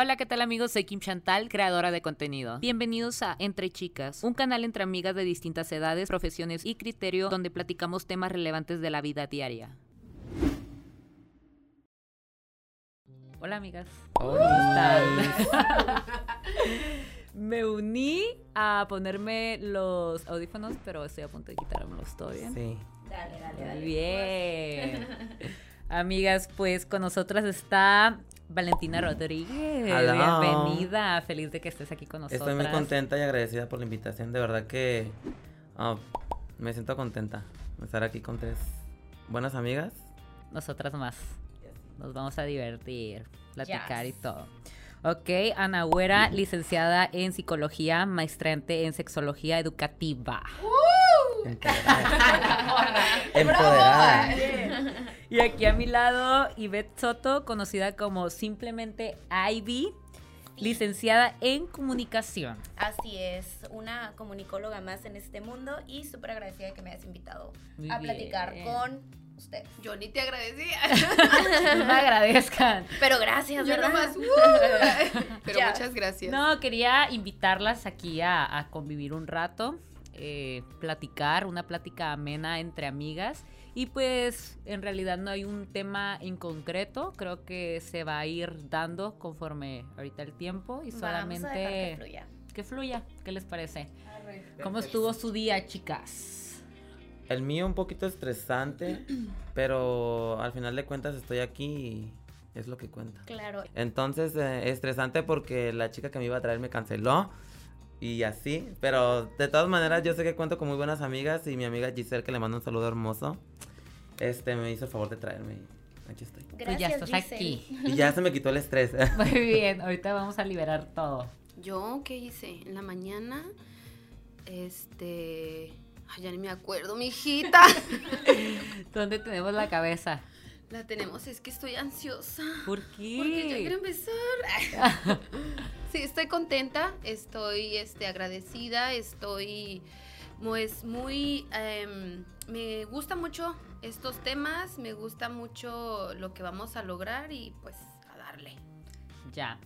Hola, ¿qué tal amigos? Soy Kim Chantal, creadora de contenido. Bienvenidos a Entre Chicas, un canal entre amigas de distintas edades, profesiones y criterio donde platicamos temas relevantes de la vida diaria. Hola amigas. Hola. Me uní a ponerme los audífonos, pero estoy a punto de quitármelos. ¿Todo bien? Sí. Dale, dale, dale. Bien. Amigas, pues con nosotras está Valentina Rodríguez. Bienvenida. Feliz de que estés aquí con nosotros. Estoy muy contenta y agradecida por la invitación. De verdad que ah, me siento contenta de estar aquí con tres buenas amigas. Nosotras más. Nos vamos a divertir, platicar y Yes. todo. Ok, Ana Güera, licenciada en psicología, maestrante en sexología educativa. Empoderada. Empoderada. Y aquí a mi lado, Ivette Soto, conocida como simplemente Ivy, licenciada en comunicación. Así es, una comunicóloga más en este mundo y súper agradecida de que me hayas invitado Muy a platicar bien. con ustedes. Yo ni te agradecía. No me agradezcan. Pero gracias, Yo ¿verdad? nomás. uh, pero Ya. muchas gracias. No, quería invitarlas aquí a, a convivir un rato, eh, platicar, una plática amena entre amigas. Y pues en realidad no hay un tema en concreto, creo que se va a ir dando conforme ahorita el tiempo y Vamos a dejar que solamente fluya. que fluya. ¿Qué les parece? ¿Cómo estuvo su día, chicas? El mío un poquito estresante, pero al final de cuentas estoy aquí y es lo que cuenta. Claro. Entonces, eh, estresante porque la chica que me iba a traer me canceló y así, pero de todas maneras yo sé que cuento con muy buenas amigas y mi amiga Giselle, que le mando un saludo hermoso, este me hizo el favor de traerme aquí estoy. Gracias, Pues ya estás Giselle. aquí. Y ya se me quitó el estrés. Muy bien, ahorita vamos a liberar todo. Yo, ¿qué hice? En la mañana, este. Ay, ya ni me acuerdo, mi hijita. ¿Dónde tenemos la cabeza? La tenemos, es que estoy ansiosa. ¿Por Porque ya quiero qué? empezar. sí, estoy contenta, estoy este, agradecida, estoy pues muy... em, me gusta mucho estos temas, me gusta mucho lo que vamos a lograr y pues a darle. Ya.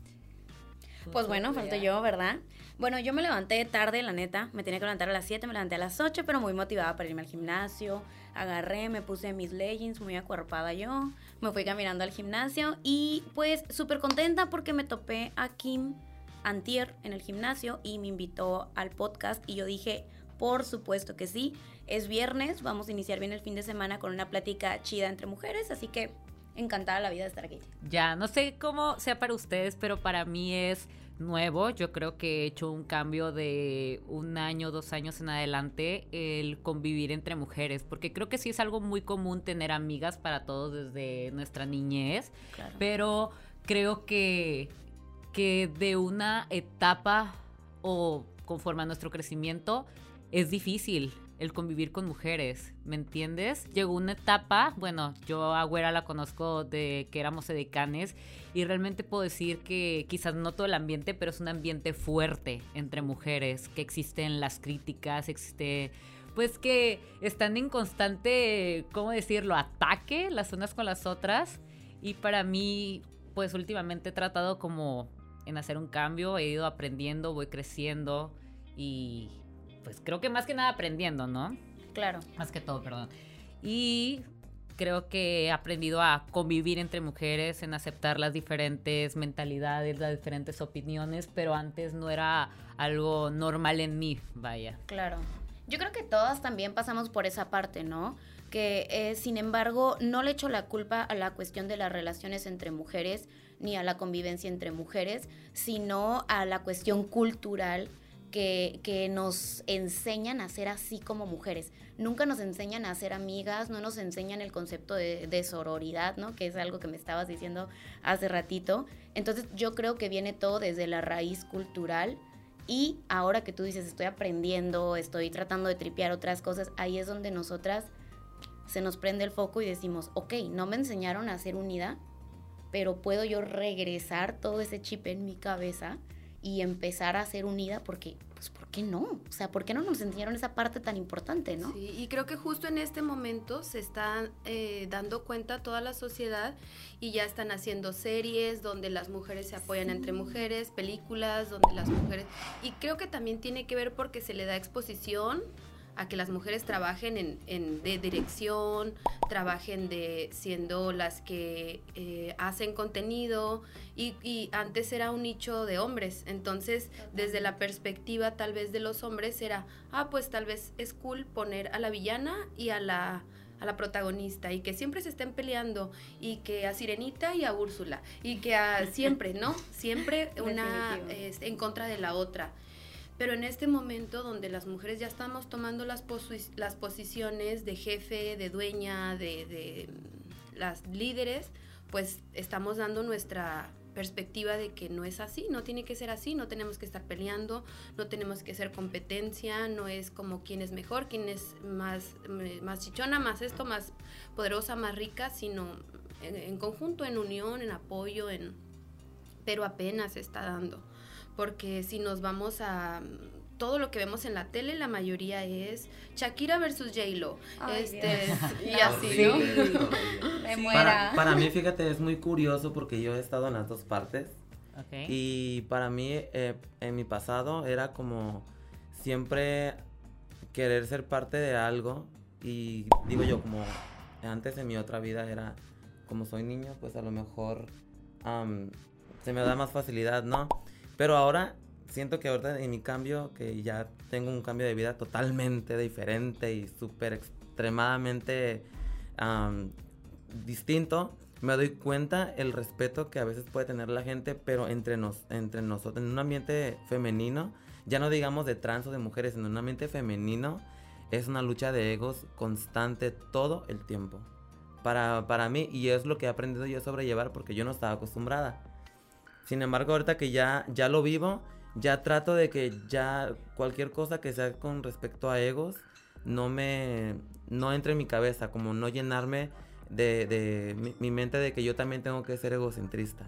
Pues bueno, falto yo, ¿verdad? Bueno, yo me levanté tarde, la neta. Me tenía que levantar a las 7, me levanté a las 8, pero muy motivada para irme al gimnasio. Agarré, me puse mis leggings, muy acuerpada yo. Me fui caminando al gimnasio y pues súper contenta porque me topé a Kim Antier en el gimnasio y me invitó al podcast y yo dije, por supuesto que sí. Es viernes, vamos a iniciar bien el fin de semana con una plática chida entre mujeres, así que encantada la vida de estar aquí. Ya, no sé cómo sea para ustedes, pero para mí es nuevo. Yo creo que he hecho un cambio de un año, dos años en adelante, el convivir entre mujeres, porque creo que sí es algo muy común tener amigas para todos desde nuestra niñez, Claro. pero creo que, que de una etapa o conforme a nuestro crecimiento es difícil el convivir con mujeres, ¿me entiendes? Llegó una etapa, bueno, yo a Güera la conozco de que éramos edecanes y realmente puedo decir que quizás no todo el ambiente, pero es un ambiente fuerte entre mujeres, que existen las críticas, existe pues que están en constante, ¿cómo decirlo?, ataque las unas con las otras y para mí, pues últimamente he tratado como en hacer un cambio, he ido aprendiendo, voy creciendo y pues creo que más que nada aprendiendo, ¿no? Claro. Más que todo, perdón. Y creo que he aprendido a convivir entre mujeres, en aceptar las diferentes mentalidades, las diferentes opiniones, pero antes no era algo normal en mí, vaya. Claro. Yo creo que todas también pasamos por esa parte, ¿no? Que eh, sin embargo no le echo la culpa a la cuestión de las relaciones entre mujeres ni a la convivencia entre mujeres, sino a la cuestión cultural que, nos enseñan a ser así como mujeres. Nunca nos enseñan a ser amigas, no nos enseñan el concepto de, de sororidad, ¿no? Que es algo que me estabas diciendo hace ratito. Entonces yo creo que viene todo desde la raíz cultural y ahora que tú dices, estoy aprendiendo, estoy tratando de tripear otras cosas, ahí es donde nosotras se nos prende el foco y decimos, ok, no me enseñaron a ser unida, pero puedo yo regresar todo ese chip en mi cabeza y empezar a ser unida porque, pues, ¿por qué no? O sea, ¿por qué no nos enseñaron esa parte tan importante, no? Sí, y creo que justo en este momento se está eh, dando cuenta toda la sociedad y ya están haciendo series donde las mujeres se apoyan entre mujeres, películas donde las mujeres... Y creo que también tiene que ver porque se le da exposición a que las mujeres trabajen en, en de dirección, trabajen de siendo las que eh, hacen contenido y, y, antes era un nicho de hombres, entonces desde la perspectiva tal vez de los hombres era, ah, pues tal vez es cool poner a la villana y a la a la protagonista y que siempre se estén peleando y que a Sirenita y a Úrsula y que a siempre, ¿no? Siempre una es, en contra de la otra. Pero en este momento donde las mujeres ya estamos tomando las, posi las posiciones de jefe, de dueña, de, de las líderes, pues estamos dando nuestra perspectiva de que no es así, no tiene que ser así, no tenemos que estar peleando, no tenemos que ser competencia, no es como quién es mejor, quién es más, más chichona, más esto, más poderosa, más rica, sino en, en conjunto, en unión, en apoyo, en pero apenas está dando porque si nos vamos a todo lo que vemos en la tele, la mayoría es Shakira versus J-Lo. Este, y así, ¿no? Me muera. Para, mí, fíjate, es muy curioso porque yo he estado en las dos partes. Okay. Y para mí, eh, en mi pasado, era como siempre querer ser parte de algo. Y digo yo, como antes en mi otra vida era, como soy niño, pues a lo mejor um, se me da más facilidad, ¿no? Pero ahora siento que ahorita en mi cambio, que ya tengo un cambio de vida totalmente diferente y súper extremadamente distinto, me doy cuenta el respeto que a veces puede tener la gente, pero entre, nos, entre nosotros, en un ambiente femenino, ya no digamos de trans o de mujeres, en un ambiente femenino, es una lucha de egos constante todo el tiempo. Para, para mí, y es lo que he aprendido yo a sobrellevar porque yo no estaba acostumbrada. Sin embargo, ahorita que ya, ya lo vivo, ya trato de que ya cualquier cosa que sea con respecto a egos no me no entre en mi cabeza, como no llenarme de, de mi, mente de que yo también tengo que ser egocentrista.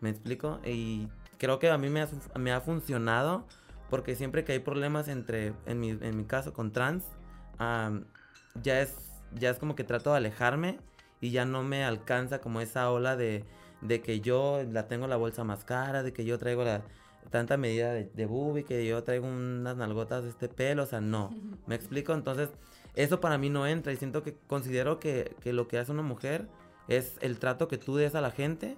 ¿Me explico? Y creo que a mí me ha, me ha funcionado porque siempre que hay problemas entre, en mi, en mi caso con trans, ya, es, ya es como que trato de alejarme y ya no me alcanza como esa ola de de que yo la tengo la bolsa más cara, de que yo traigo la tanta medida de, de que yo traigo unas nalgotas de este pelo, o sea, no. ¿Me explico? Entonces, eso para mí no entra y siento que considero que, que lo que hace una mujer es el trato que tú des a la gente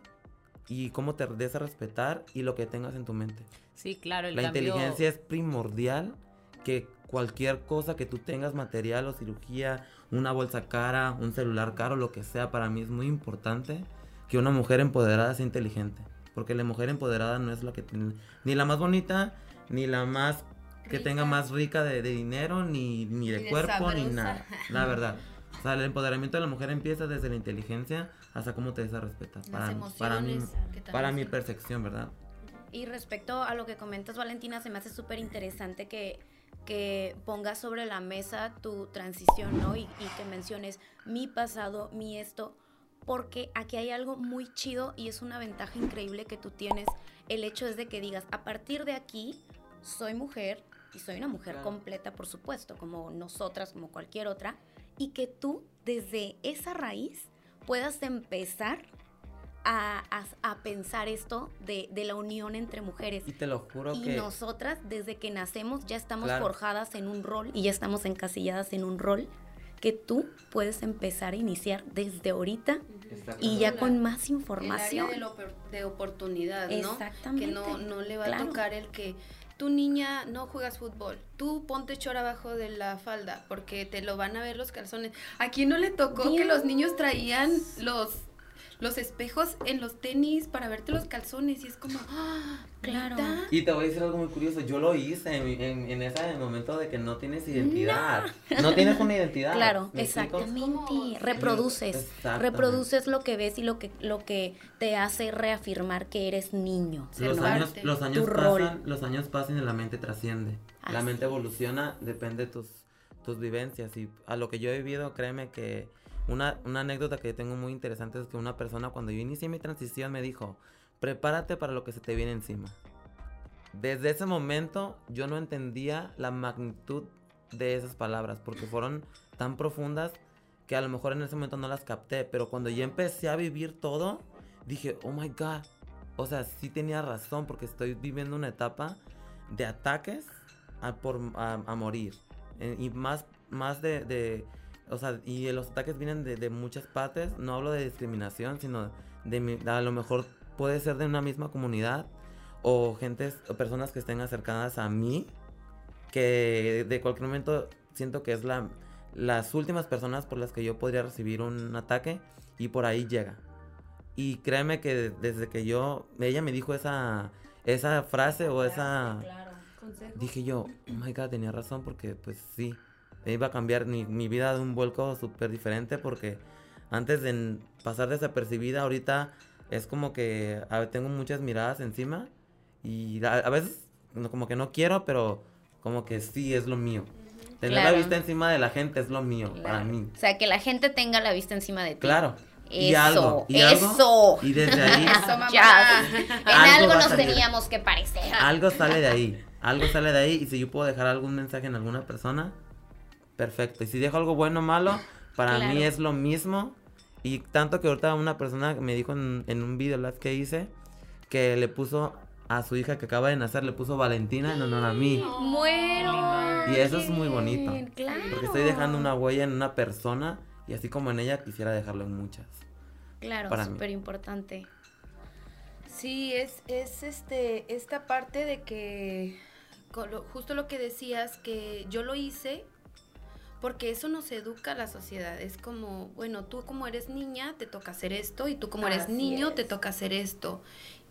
y cómo te des a respetar y lo que tengas en tu mente. Sí, claro. El la inteligencia es primordial que cualquier cosa que tú tengas, material o cirugía, una bolsa cara, un celular caro, lo que sea, para mí es muy importante que una mujer empoderada sea inteligente. Porque la mujer empoderada no es la que tiene, ni la más bonita, ni la más que tenga más rica de, dinero, ni, ni de, cuerpo, ni nada. La verdad. O sea, el empoderamiento de la mujer empieza desde la inteligencia hasta cómo te des a respetar. Para, para, mi, para mi percepción, ¿verdad? Y respecto a lo que comentas, Valentina, se me hace súper interesante que, que pongas sobre la mesa tu transición, ¿no? Y, y que menciones mi pasado, mi esto, porque aquí hay algo muy chido y es una ventaja increíble que tú tienes. El hecho es de que digas, a partir de aquí, soy mujer y soy una mujer completa, por supuesto, como nosotras, como cualquier otra, y que tú desde esa raíz puedas empezar a, pensar esto de, la unión entre mujeres. Y te lo juro y que... Y nosotras, desde que nacemos, ya estamos forjadas en un rol y ya estamos encasilladas en un rol que tú puedes empezar a iniciar desde ahorita y ya con más información. El área de, oportunidad, ¿no? Exactamente. Que no, no le va a tocar el que tu niña no juegas fútbol, tú ponte chor abajo de la falda porque te lo van a ver los calzones. ¿A quién no le tocó que los niños traían los los espejos en los tenis para verte los calzones y es como, ¡Ah, claro. Y te voy a decir algo muy curioso, yo lo hice en, en, ese momento de que no tienes identidad. No, tienes una identidad. Claro, exactamente. Reproduces, reproduces lo que ves y lo que, lo que te hace reafirmar que eres niño. Los años, los años pasan, los años pasan y la mente trasciende. la mente evoluciona, depende de tus, tus vivencias y a lo que yo he vivido, créeme que una, anécdota que tengo muy interesante es que una persona cuando yo inicié mi transición me dijo, prepárate para lo que se te viene encima. desde ese momento yo no entendía la magnitud de esas palabras porque fueron tan profundas que a lo mejor en ese momento no las capté, pero cuando ya empecé a vivir todo, dije, oh my god, o sea, sí tenía razón porque estoy viviendo una etapa de ataques a, por, a, morir. Eh, y más, más de, o sea, y los ataques vienen de, de, muchas partes, no hablo de discriminación, sino de, a lo mejor puede ser de una misma comunidad o gentes o personas que estén acercadas a mí que de cualquier momento siento que es la las últimas personas por las que yo podría recibir un ataque y por ahí llega. Y créeme que desde que yo, ella me dijo esa, esa frase o esa... Dije yo, oh my god, tenía razón porque pues sí, iba a cambiar mi, mi vida de un vuelco súper diferente porque antes de pasar desapercibida, ahorita es como que tengo muchas miradas encima y a, a veces como que no quiero, pero como que sí es lo mío. Tener la vista encima de la gente es lo mío, para mí. O sea, que la gente tenga la vista encima de ti. Claro. Eso, y algo, y eso. y desde ahí. eso, Ya. En algo, nos teníamos que parecer. Algo sale de ahí. Algo sale de ahí. Y si yo puedo dejar algún mensaje en alguna persona, perfecto. Y si dejo algo bueno o malo, para mí es lo mismo. Y tanto que ahorita una persona me dijo en, en un video live que hice que le puso a su hija que acaba de nacer, le puso Valentina en honor a mí. Muero. Y eso es muy bonito. Porque estoy dejando una huella en una persona y así como en ella quisiera dejarlo en muchas. Claro, súper importante. Sí, es, es este, esta parte de que, justo lo que decías, que yo lo hice porque eso nos educa a la sociedad. Es como, bueno, tú como eres niña, te toca hacer esto, y tú como eres niño, te toca hacer esto.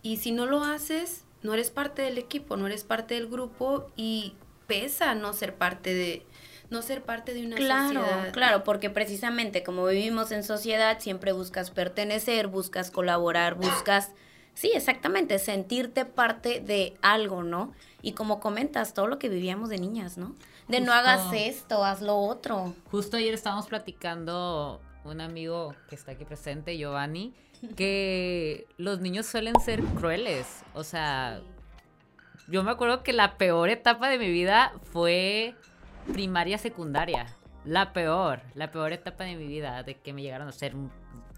Y si no lo haces, no eres parte del equipo, no eres parte del grupo y pesa no ser parte de no ser parte de una claro, sociedad. Claro, porque precisamente como vivimos en sociedad, siempre buscas pertenecer, buscas colaborar, buscas Sí, exactamente, sentirte parte de algo, ¿no? Y como comentas, todo lo que vivíamos de niñas, ¿no? De no hagas esto, haz lo otro. Justo ayer estábamos platicando un amigo que está aquí presente, Giovanni, que los niños suelen ser crueles. O sea, yo me acuerdo que la peor etapa de mi vida fue primaria, secundaria. La peor, la peor etapa de mi vida, de que me llegaron a hacer un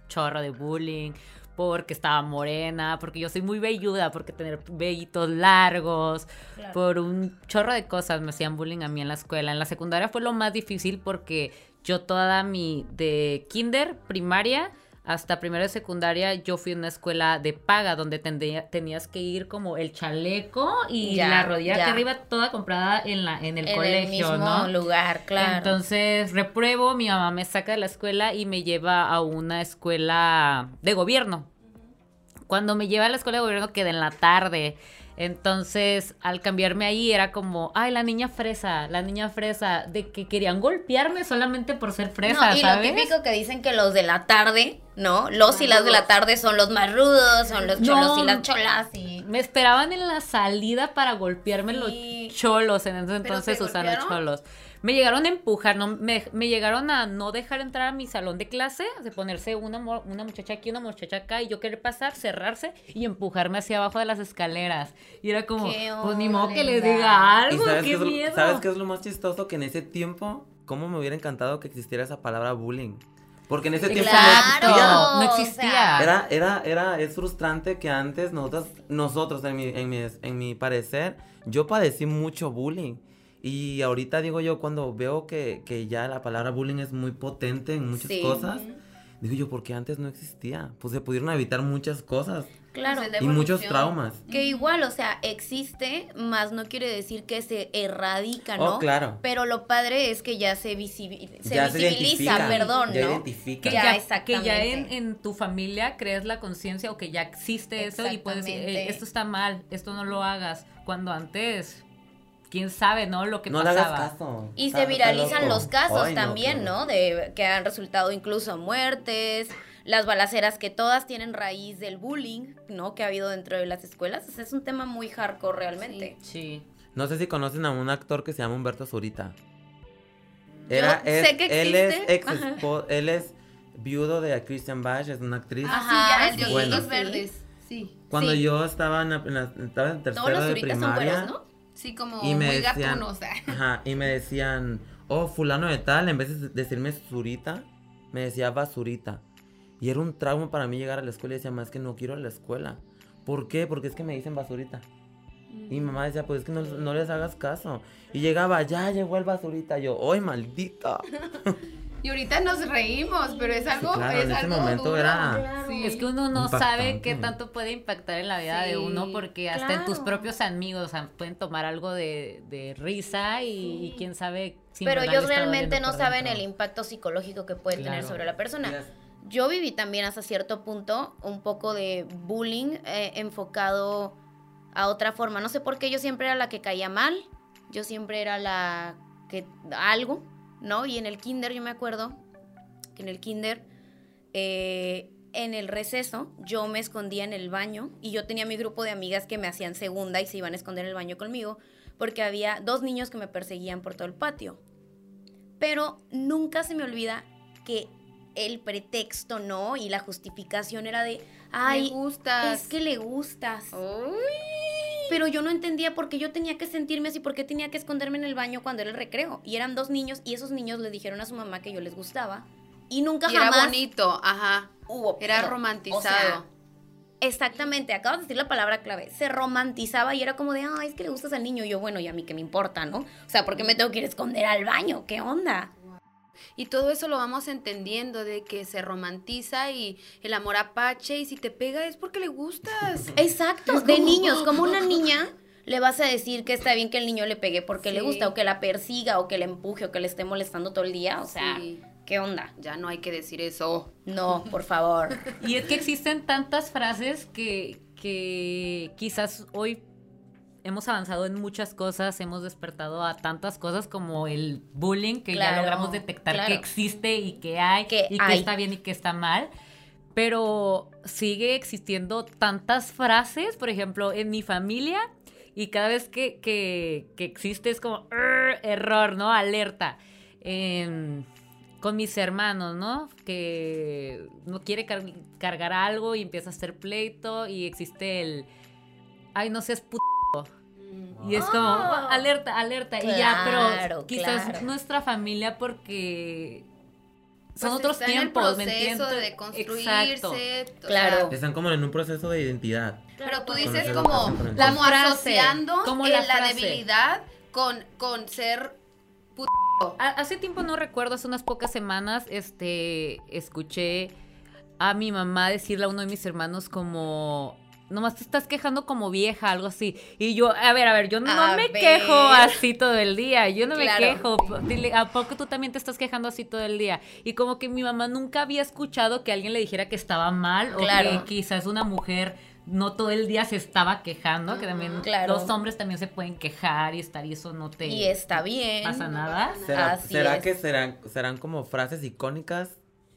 chorro de bullying, porque estaba morena, porque yo soy muy velluda, porque tener vellitos largos, por un chorro de cosas me hacían bullying a mí en la escuela. En la secundaria fue lo más difícil porque yo toda mi de kinder, primaria, hasta primero de secundaria yo fui a una escuela de paga donde tenías que ir como el chaleco y la rodilla que arriba toda comprada en la en el colegio, el mismo lugar, claro. Entonces, repruebo, mi mamá me saca de la escuela y me lleva a una escuela de gobierno. Cuando me lleva a la escuela de gobierno queda en la tarde. Entonces, al cambiarme ahí era como, ay, la niña fresa, la niña fresa, de que querían golpearme solamente por ser fresa, no, y lo típico que dicen que los de la tarde, ¿no? Los y las de la tarde son los más rudos, son los cholos y las cholas. y... Me esperaban en la salida para golpearme los cholos, en ese entonces usaban los cholos. Me llegaron a empujar, no, me, me, llegaron a no dejar entrar a mi salón de clase, de ponerse una, una muchacha aquí, una muchacha acá, y yo querer pasar, cerrarse y empujarme hacia abajo de las escaleras. Y era como, pues ni modo que les diga algo, sabes qué, miedo. ¿Sabes qué es lo más chistoso? Que en ese tiempo, ¿cómo me hubiera encantado que existiera esa palabra bullying? Porque en ese tiempo no existía. No existía. Era, era, era, es frustrante que antes nosotros, nosotros en mi, en mi, en mi parecer, yo padecí mucho bullying. Y ahorita digo yo, cuando veo que, que ya la palabra bullying es muy potente en muchas cosas, digo yo, porque antes no existía? Pues se pudieron evitar muchas cosas. Claro. Y muchos traumas. Que igual, o sea, existe, más no quiere decir que se erradica, ¿no? Oh, claro. Pero lo padre es que ya se, visibiliza, perdón, ya ¿no? Identifica. Que ya, que ya en, en, tu familia crees la conciencia o que ya existe eso y puedes decir, esto está mal, esto no lo hagas. Cuando antes quién sabe, ¿no? Lo que no pasaba. Le hagas caso. Y se viralizan los casos también, no, De que han resultado incluso muertes, las balaceras que todas tienen raíz del bullying, ¿no? Que ha habido dentro de las escuelas. es un tema muy hardcore realmente. Sí. No sé si conocen a un actor que se llama Humberto Zurita. Era, sé que Él es ex él es viudo de Christian Bach, es una actriz. Ajá, sí, ya, el de los verdes. Sí. Cuando Sí. yo estaba en, la- en la- estaba en Todos tercero los de zuritas son primaria. güeros, ¿no? Sí, como Y me muy decían, gatunos. ajá, y me decían, oh, fulano de tal, en vez de decirme zurita, me decía basurita. Y era un trauma para mí llegar a la escuela y decía, más que no quiero ir a la escuela. ¿Por qué? Porque es que me dicen basurita. Y mi mamá decía, pues es que no, no les hagas caso. Y llegaba, ya llegó el basurita. Yo, ¡ay, maldita! Y ahorita nos reímos, pero es algo, claro, es en ese algo momento duro. era- Sí. Es que uno no Impactante. sabe qué tanto puede impactar en la vida de Sí, uno porque hasta en tus propios amigos o sea, pueden tomar algo de, de risa y, y quién sabe si Pero ellos realmente no saben dentro. el impacto psicológico que puede tener sobre la persona. Yes. Yo viví también hasta cierto punto un poco de bullying eh, enfocado a otra forma. No sé por qué yo siempre era la que caía mal, yo siempre era la que algo, ¿no? Y en el kinder yo me acuerdo que en el kinder, eh, en el receso, yo me escondía en el baño y yo tenía mi grupo de amigas que me hacían segunda y se iban a esconder en el baño conmigo porque había dos niños que me perseguían por todo el patio. Pero nunca se me olvida que el pretexto, ¿no? Y la justificación era de, ay, gustas. es que le gustas. Uy. Pero yo no entendía por qué yo tenía que sentirme así, por qué tenía que esconderme en el baño cuando era el recreo. Y eran dos niños y esos niños le dijeron a su mamá que yo les gustaba. Y nunca Y era bonito, ajá. hubo Era romantizado. O sea, exactamente, acabas de decir la palabra clave. Se romantizaba y era como de, ay, es que le gustas al niño. Y yo, bueno, y a mí qué me importa, ¿no? O sea, ¿por qué me tengo que ir a esconder al baño? ¿Qué onda? Y todo eso lo vamos entendiendo de que se romantiza y el amor apache y si te pega es porque le gustas. Exacto, de niños, como una niña le vas a decir que está bien que el niño le pegue porque le gusta o que la persiga o que le empuje o que le esté molestando todo el día, o sea, Sí. ¿qué onda? Ya no hay que decir eso. No, por favor. Y es que existen tantas frases que, que quizás hoy hemos avanzado en muchas cosas, hemos despertado a tantas cosas como el bullying, que Claro, ya logramos detectar claro. que existe y que hay, Que y que está bien y que está mal. Pero sigue existiendo tantas frases, por ejemplo, en mi familia, y cada vez que, que- que existe es como error, ¿no? Alerta. En- con mis hermanos, ¿no? Que no quiere car- cargar algo y empieza a hacer pleito y existe el, ay, no seas puto. Y es como, Ah. alerta, alerta. y ya, pero quizás claro. nuestra familia porque son Pues otros tiempos, ¿me En el proceso entiendes? de construirse. Claro. sea, Están como en un proceso de identidad. pero tú dices como, La como asociando como la debilidad con, con ser Ha- Hace tiempo no recuerdo, hace unas pocas semanas, este, escuché a mi mamá decirle a uno de mis hermanos como, nomás te estás quejando como vieja, algo así. Y yo, a ver, a ver, yo no A me ver. quejo así todo el día, yo no Claro. me quejo. Dile, ¿a poco tú también te estás quejando así todo el día? Y como que mi mamá nunca había escuchado que alguien le dijera que estaba mal o Claro. que quizás una mujer no todo el día se estaba quejando, que también Claro. los hombres también se pueden quejar y estar y eso no te Y está bien. pasa nada. ¿Será, Así será es. que serán, serán como frases icónicas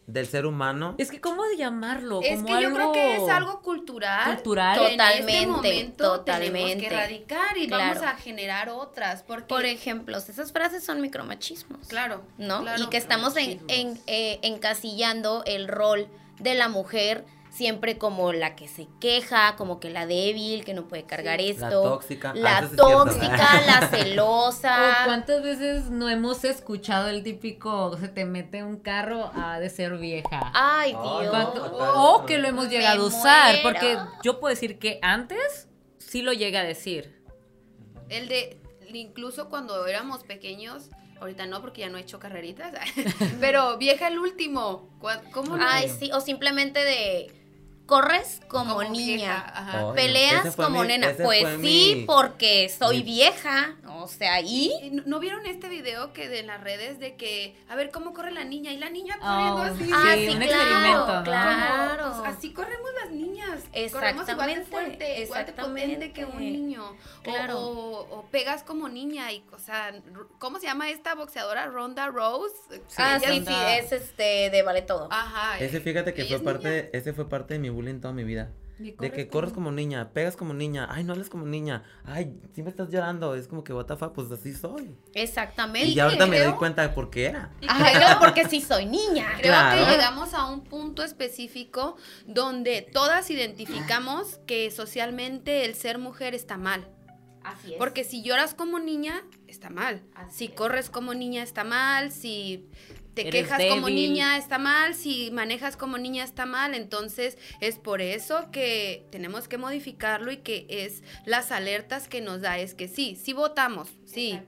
del ser humano? Es que, ¿cómo llamarlo? Es Como que yo creo que es algo cultural. cultural. que en este Totalmente, momento tenemos totalmente. que erradicar y Claro. vamos a generar otras. Porque, Por ejemplo, esas frases son micromachismos. claro. ¿no? claro. y que estamos en, en, eh, encasillando el rol de la mujer siempre como la que se queja, como que la débil, que no puede cargar La esto. tóxica. La Ah, eso sí es cierto. tóxica, la ¿O celosa. ¿Cuántas veces no hemos escuchado el típico se te mete un carro a de ser vieja? Ay, Dios. ¿Cuánto- no. o que lo hemos llegado a usar, muero. porque yo puedo decir que antes sí lo llega a decir. El de, incluso cuando éramos pequeños, ahorita no porque ya no he hecho carreritas, pero vieja el último. ¿Cuá- ¿Cómo lo- Ay, sí, o simplemente de corres como, como niña. vieja. Peleas como mi- nena. Pues sí, mi- porque soy mi- vieja. O sea, y ¿Y ¿No no vieron este video que de las redes de que, a ver, cómo corre la niña? Y la niña Oh, corriendo así. sí, Ah, un sí, experimento, claro, ¿no? claro. Pues así corremos las niñas. Corremos igual de Exactamente, fuerte, igual de potente que un exactamente. niño. O- Claro. O, o pegas como niña y, o sea, ¿cómo se llama esta boxeadora? Ronda Rose. ah, Ella sí, sí, es este de vale todo. Ajá. Ese fíjate que fue niña. parte, ese fue parte de mi bullying toda mi vida. De que corres como niña, pegas como niña, ay, no hables como niña, ay, siempre estás llorando, es como que, what the fuck, pues así soy. Exactamente. Y ya ahorita me doy cuenta de por qué era. Ajá, no, porque sí soy niña. Creo Claro. que llegamos a un punto específico donde todas identificamos que socialmente el ser mujer está mal. Así es. Porque si lloras como niña, está mal. Así Si es. corres como niña, está mal. Si te Eres quejas como niña, está mal. Si manejas como niña, está mal. Entonces, es por eso que tenemos que modificarlo y que es las alertas que nos da. Es que sí, sí votamos, sí.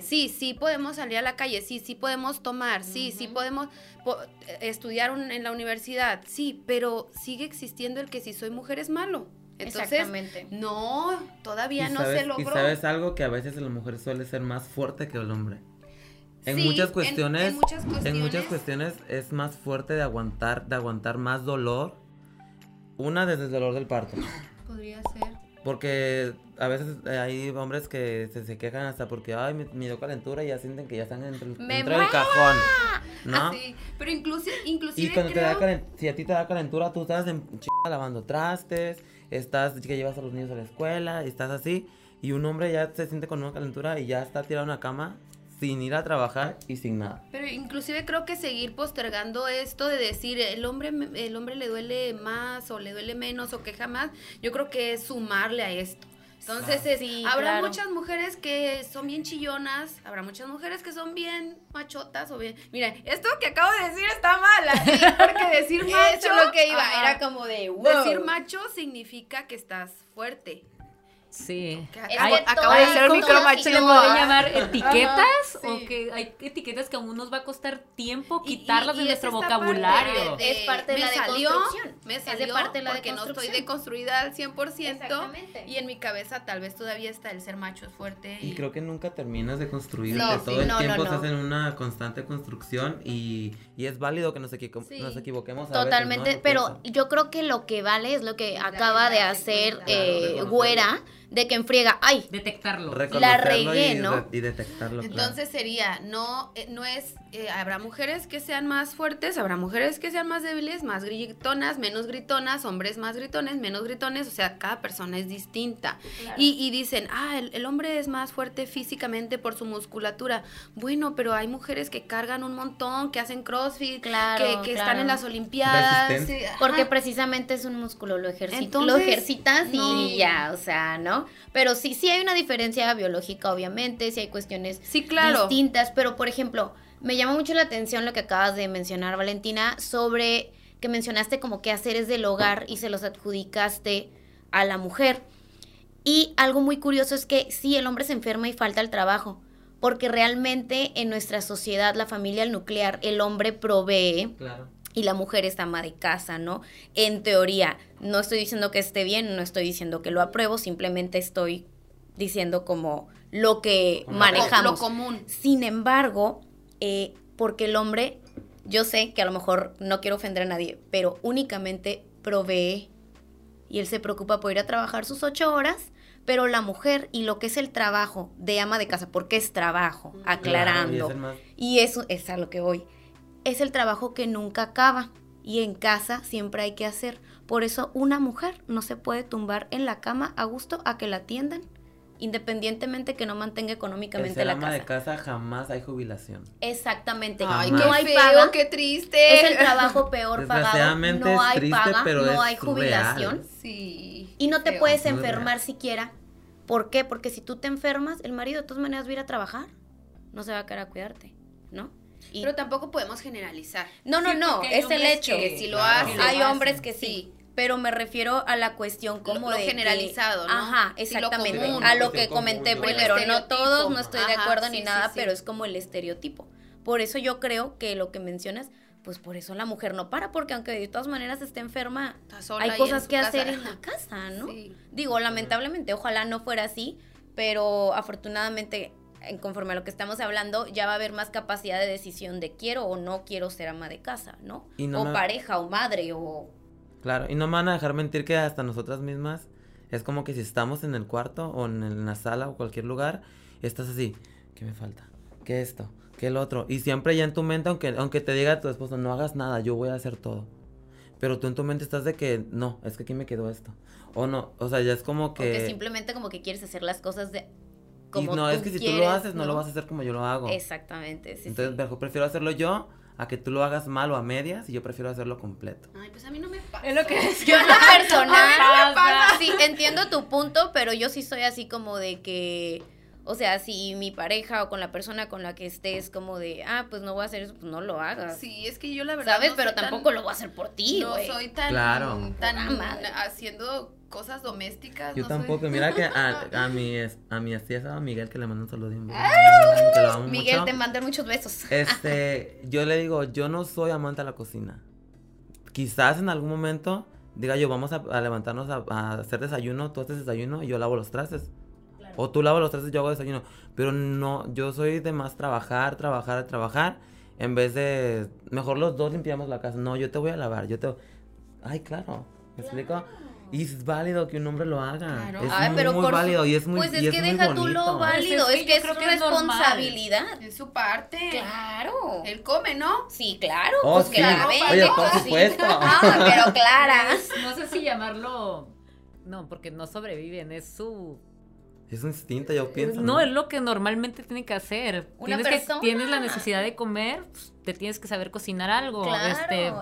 Sí, sí podemos salir a la calle, sí, sí podemos tomar, sí, sí podemos po- estudiar un- en la universidad, sí, pero sigue existiendo el que si soy mujer es malo. Entonces, Exactamente. no, todavía no sabes, se logró. Y sabes algo que a veces la mujer suele ser más fuerte que el hombre. En Sí, muchas en- cuestiones, en muchas en muchas cuestiones. cuestiones es más fuerte de aguantar, de aguantar más dolor. Una desde el dolor del parto. Podría ser. Porque a veces hay hombres que se, se quejan hasta porque, ay, me, me dio calentura y ya sienten que ya están dentro, dentro del cajón. ¿No? Así, pero inclusive, inclusive Y cuando te creo- da calen- si a ti te da calentura, tú estás en ch- lavando trastes, estás que llevas a los niños a la escuela, estás así, y un hombre ya se siente con una calentura y ya está tirado en una cama sin ir a trabajar y sin nada. Pero inclusive creo que seguir postergando esto de decir el hombre el hombre le duele más o le duele menos o queja más, yo creo que es sumarle a esto. Entonces, es- Sí, habrá claro. muchas mujeres que son bien chillonas, habrá muchas mujeres que son bien machotas o bien... Mira, esto que acabo de decir está mal, así, porque decir macho... Eso es lo que iba, ajá, era como de wow. Decir macho significa que estás fuerte. Sí. Es acabo, que acabo de. ¿Se ah, llamar etiquetas? sí. O que hay etiquetas que a unos va a costar tiempo Y- y- quitarlas y de es nuestro vocabulario. de- Es parte de la salió, deconstrucción. Me Es de salió parte de la porque no estoy deconstruida al 100% Exactamente. y en mi cabeza tal vez todavía está el ser macho es fuerte. Y creo que nunca terminas de construirte, No, todo sí, el no, tiempo no. estás en una constante construcción y, y es válido que nos, equivo- Sí. nos equivoquemos. a veces, Totalmente, ¿no? pero yo creo que lo que vale es lo que acaba de hacer eh, Güera, de que enfriega, ay, Detectarlo. La regué, y, ¿no? y detectarlo. claro. Entonces sería, no, eh, no es, eh, habrá mujeres que sean más fuertes, habrá mujeres que sean más débiles, más gritonas, menos gritonas, hombres más gritones, menos gritones, o sea, cada persona es distinta. Y, y dicen, ah, el, el hombre es más fuerte físicamente por su musculatura. Bueno, pero hay mujeres que cargan un montón, que hacen crossfit, Claro, que, que están en las olimpiadas. Sí, Porque precisamente es un músculo, lo, ejerci- Entonces, lo ejercitas no. y ya, o sea, ¿no? Pero sí, sí hay una diferencia biológica, obviamente, sí hay cuestiones Sí, claro. distintas, pero por ejemplo, me llama mucho la atención lo que acabas de mencionar, Valentina, sobre que mencionaste como que haceres del hogar y se los adjudicaste a la mujer. Y algo muy curioso es que sí, el hombre se enferma y falta el trabajo, porque realmente en nuestra sociedad, la familia nuclear, el hombre provee Claro. Y la mujer es ama de casa, ¿no? En teoría, no estoy diciendo que esté bien, no estoy diciendo que lo apruebo, simplemente estoy diciendo como lo que Como manejamos. Lo común. Sin embargo, eh, porque el hombre, yo sé que a lo mejor no quiero ofender a nadie, pero únicamente provee y él se preocupa por ir a trabajar sus ocho horas, pero la mujer y lo que es el trabajo de ama de casa, porque es trabajo, Claro, y aclarando. es más- Y eso es a lo que voy. Es el trabajo que nunca acaba y en casa siempre hay que hacer. Por eso una mujer no se puede tumbar en la cama a gusto a que la atiendan, independientemente que no mantenga económicamente la ama casa. de casa jamás hay jubilación. Exactamente. Ay, Jamás. no qué hay feo, paga. qué triste. Es el trabajo peor pagado. No es hay triste, paga, pero no es hay jubilación. real. Sí. Y no te feo. puedes enfermar siquiera. ¿Por qué? Porque si tú te enfermas, el marido de todas maneras va a ir a trabajar. No se va a quedar a cuidarte, ¿no? Y- Pero tampoco podemos generalizar. no, no, Sí, no, es el hecho. que Que si lo Claro. hacen. Hay hombres que sí, pero me refiero a la cuestión como lo de que- generalizado, ¿no? Ajá, Sí, lo exactamente. común. a lo que común, comenté ¿no? primero, no todos, no estoy de acuerdo sí, ni sí, nada, sí. pero es como el estereotipo. Por eso yo creo que lo que mencionas, pues por eso la mujer no para, porque aunque de todas maneras esté enferma, sola hay cosas en que hacer en la casa, ¿no? Sí. Digo, lamentablemente, ojalá no fuera así, pero afortunadamente, en conforme a lo que estamos hablando, ya va a haber más capacidad de decisión de quiero o no quiero ser ama de casa, ¿no? Y no o me- pareja, o madre, o... Claro, y no me van a dejar mentir que hasta nosotras mismas es como que si estamos en el cuarto o en, el- en la sala o cualquier lugar, estás así, ¿qué me falta? ¿Qué esto? ¿Qué el otro? Y siempre ya en tu mente, aunque, aunque te diga tu esposo, no hagas nada, yo voy a hacer todo. pero tú en tu mente estás de que, no, es que aquí me quedó esto. O no, o sea, ya es como O que... que simplemente como que quieres hacer las cosas de y no, tú es que si tú lo haces, no, lo vas a hacer como yo lo hago. Exactamente, sí, Entonces, sí. mejor prefiero hacerlo yo a que tú lo hagas mal o a medias y yo prefiero hacerlo completo. Ay, pues a mí no me pasa. Es lo que Yo en lo personal, pasa. sí, entiendo tu punto, pero yo sí soy así como de que, o sea, si mi pareja o con la persona con la que estés como de, ah, pues no voy a hacer eso, pues no lo hagas. Sí, es que yo la verdad. ¿Sabes? no pero soy tan- tampoco lo voy a hacer por ti, No güey. soy tan. Claro. Tan madre. haciendo cosas domésticas. Yo no soy- tampoco, mira que a, a mi, es- a mi tía Miguel, que le mando un saludo. Miguel, mucho. te mandan muchos besos. Este, yo le digo, yo no soy amante de la cocina. Quizás en algún momento diga yo, vamos a, a levantarnos a, a hacer desayuno, tú haces desayuno y yo lavo los trastes. O tú lavas los trastes y yo hago desayuno. Pero no, yo soy de más trabajar, trabajar, trabajar. En vez de, mejor los dos limpiamos la casa. No, yo te voy a lavar, yo te... Ay, claro, ¿me explico? Y es válido que un hombre lo haga. Claro. Es Ay, muy, pero muy por su- válido y es muy Pues es y que muy deja tú lo bonito. válido, Pues es es que es que es responsabilidad. Es su parte. Claro. Él come, ¿no? Sí, claro, Oh, pues sí. que la ve. Oye, ¿no? por supuesto. Ah, pero clara. No sé si llamarlo. No, porque no sobreviven, es su. Es un instinto, yo pienso. No, es lo que normalmente tiene que hacer. Una tienes, que- persona. tienes la necesidad de comer, pues, te tienes que saber cocinar algo. Claro,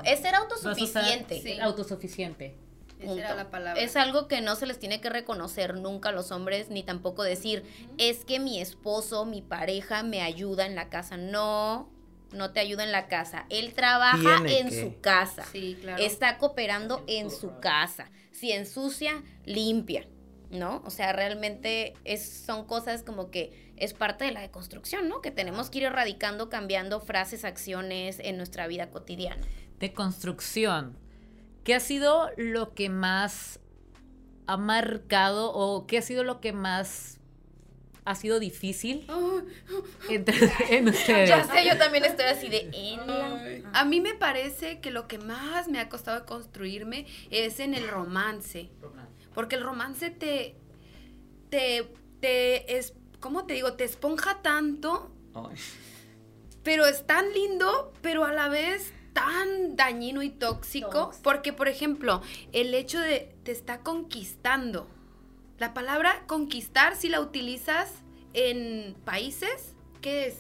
este, es ser autosuficiente. Sí. Autosuficiente. Esa era la palabra. Es algo que no se les tiene que reconocer nunca a los hombres, ni tampoco decir, es que mi esposo, mi pareja me ayuda en la casa. No, no te ayuda en la casa. Él trabaja Tiene en que. su casa. Sí, claro. Está cooperando en su casa. Si ensucia, limpia. ¿No? O sea, realmente es, son cosas como que es parte de la deconstrucción, ¿no? Que tenemos que ir erradicando, cambiando frases, acciones en nuestra vida cotidiana. De construcción. ¿Qué ha sido lo que más ha marcado o qué ha sido lo que más ha sido difícil entre en ustedes? Ya sé, yo también estoy así de en la- A mí me parece que lo que más me ha costado construirme es en el romance. Porque el romance te. te. te es. ¿Cómo te digo? Te esponja tanto, Ay. pero es tan lindo, pero a la vez tan dañino y tóxico. Tóxico. Porque, por ejemplo, el hecho de te está conquistando. La palabra conquistar, si la utilizas en países, ¿qué es?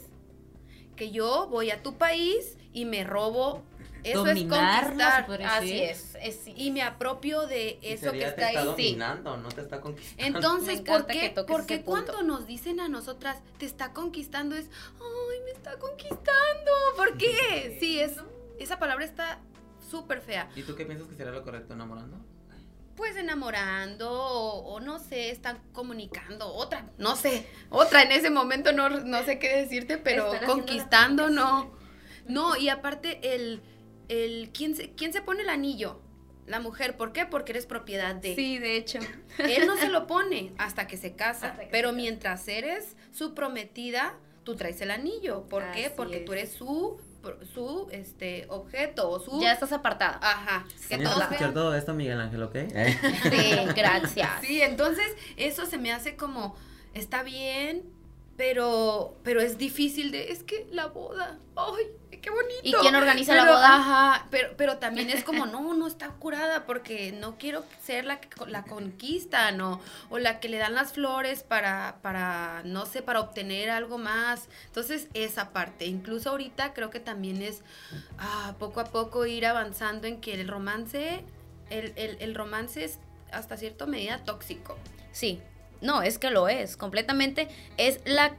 Que yo voy a tu país y me robo. Eso Dominarlo, es conquistar. Así es. Y me apropio de eso que está te está ahí. dominando, no te está conquistando. Entonces, ¿por qué, que toques por ese qué punto. cuando nos dicen a nosotras, te está conquistando, es, ay, me está conquistando? ¿Por qué? Sí, es, esa palabra está súper fea. ¿Y tú qué piensas que sería lo correcto enamorando? Pues enamorando o, o no sé, están comunicando, otra, no sé, otra en ese momento no, no sé qué decirte, pero conquistando no. No, y aparte el, el ¿quién, se, ¿quién se pone el anillo? La mujer, ¿por qué? Porque eres propiedad de... Sí, de hecho. Él no se lo pone hasta que se casa, Hasta que pero se casa. mientras eres su prometida, tú traes el anillo. ¿Por qué? Porque es. tú eres su, su este, objeto o su... Ya estás apartada. Ajá. Que que escuchar todo esto, Miguel Ángel, ¿ok? Sí, gracias. Sí, entonces eso se me hace como, está bien, pero, pero es difícil de, es que la boda, ay, qué bonito. ¿Y quién organiza la boda? Ajá, pero, pero también es como, no, no está curada porque no quiero ser la que la conquista, ¿no? O la que le dan las flores para, para, no sé, para obtener algo más. Entonces, esa parte. Incluso ahorita creo que también es ah, poco a poco ir avanzando en que el romance, el, el, el romance es hasta cierta medida tóxico. Sí, no, es que lo es, completamente. Es la,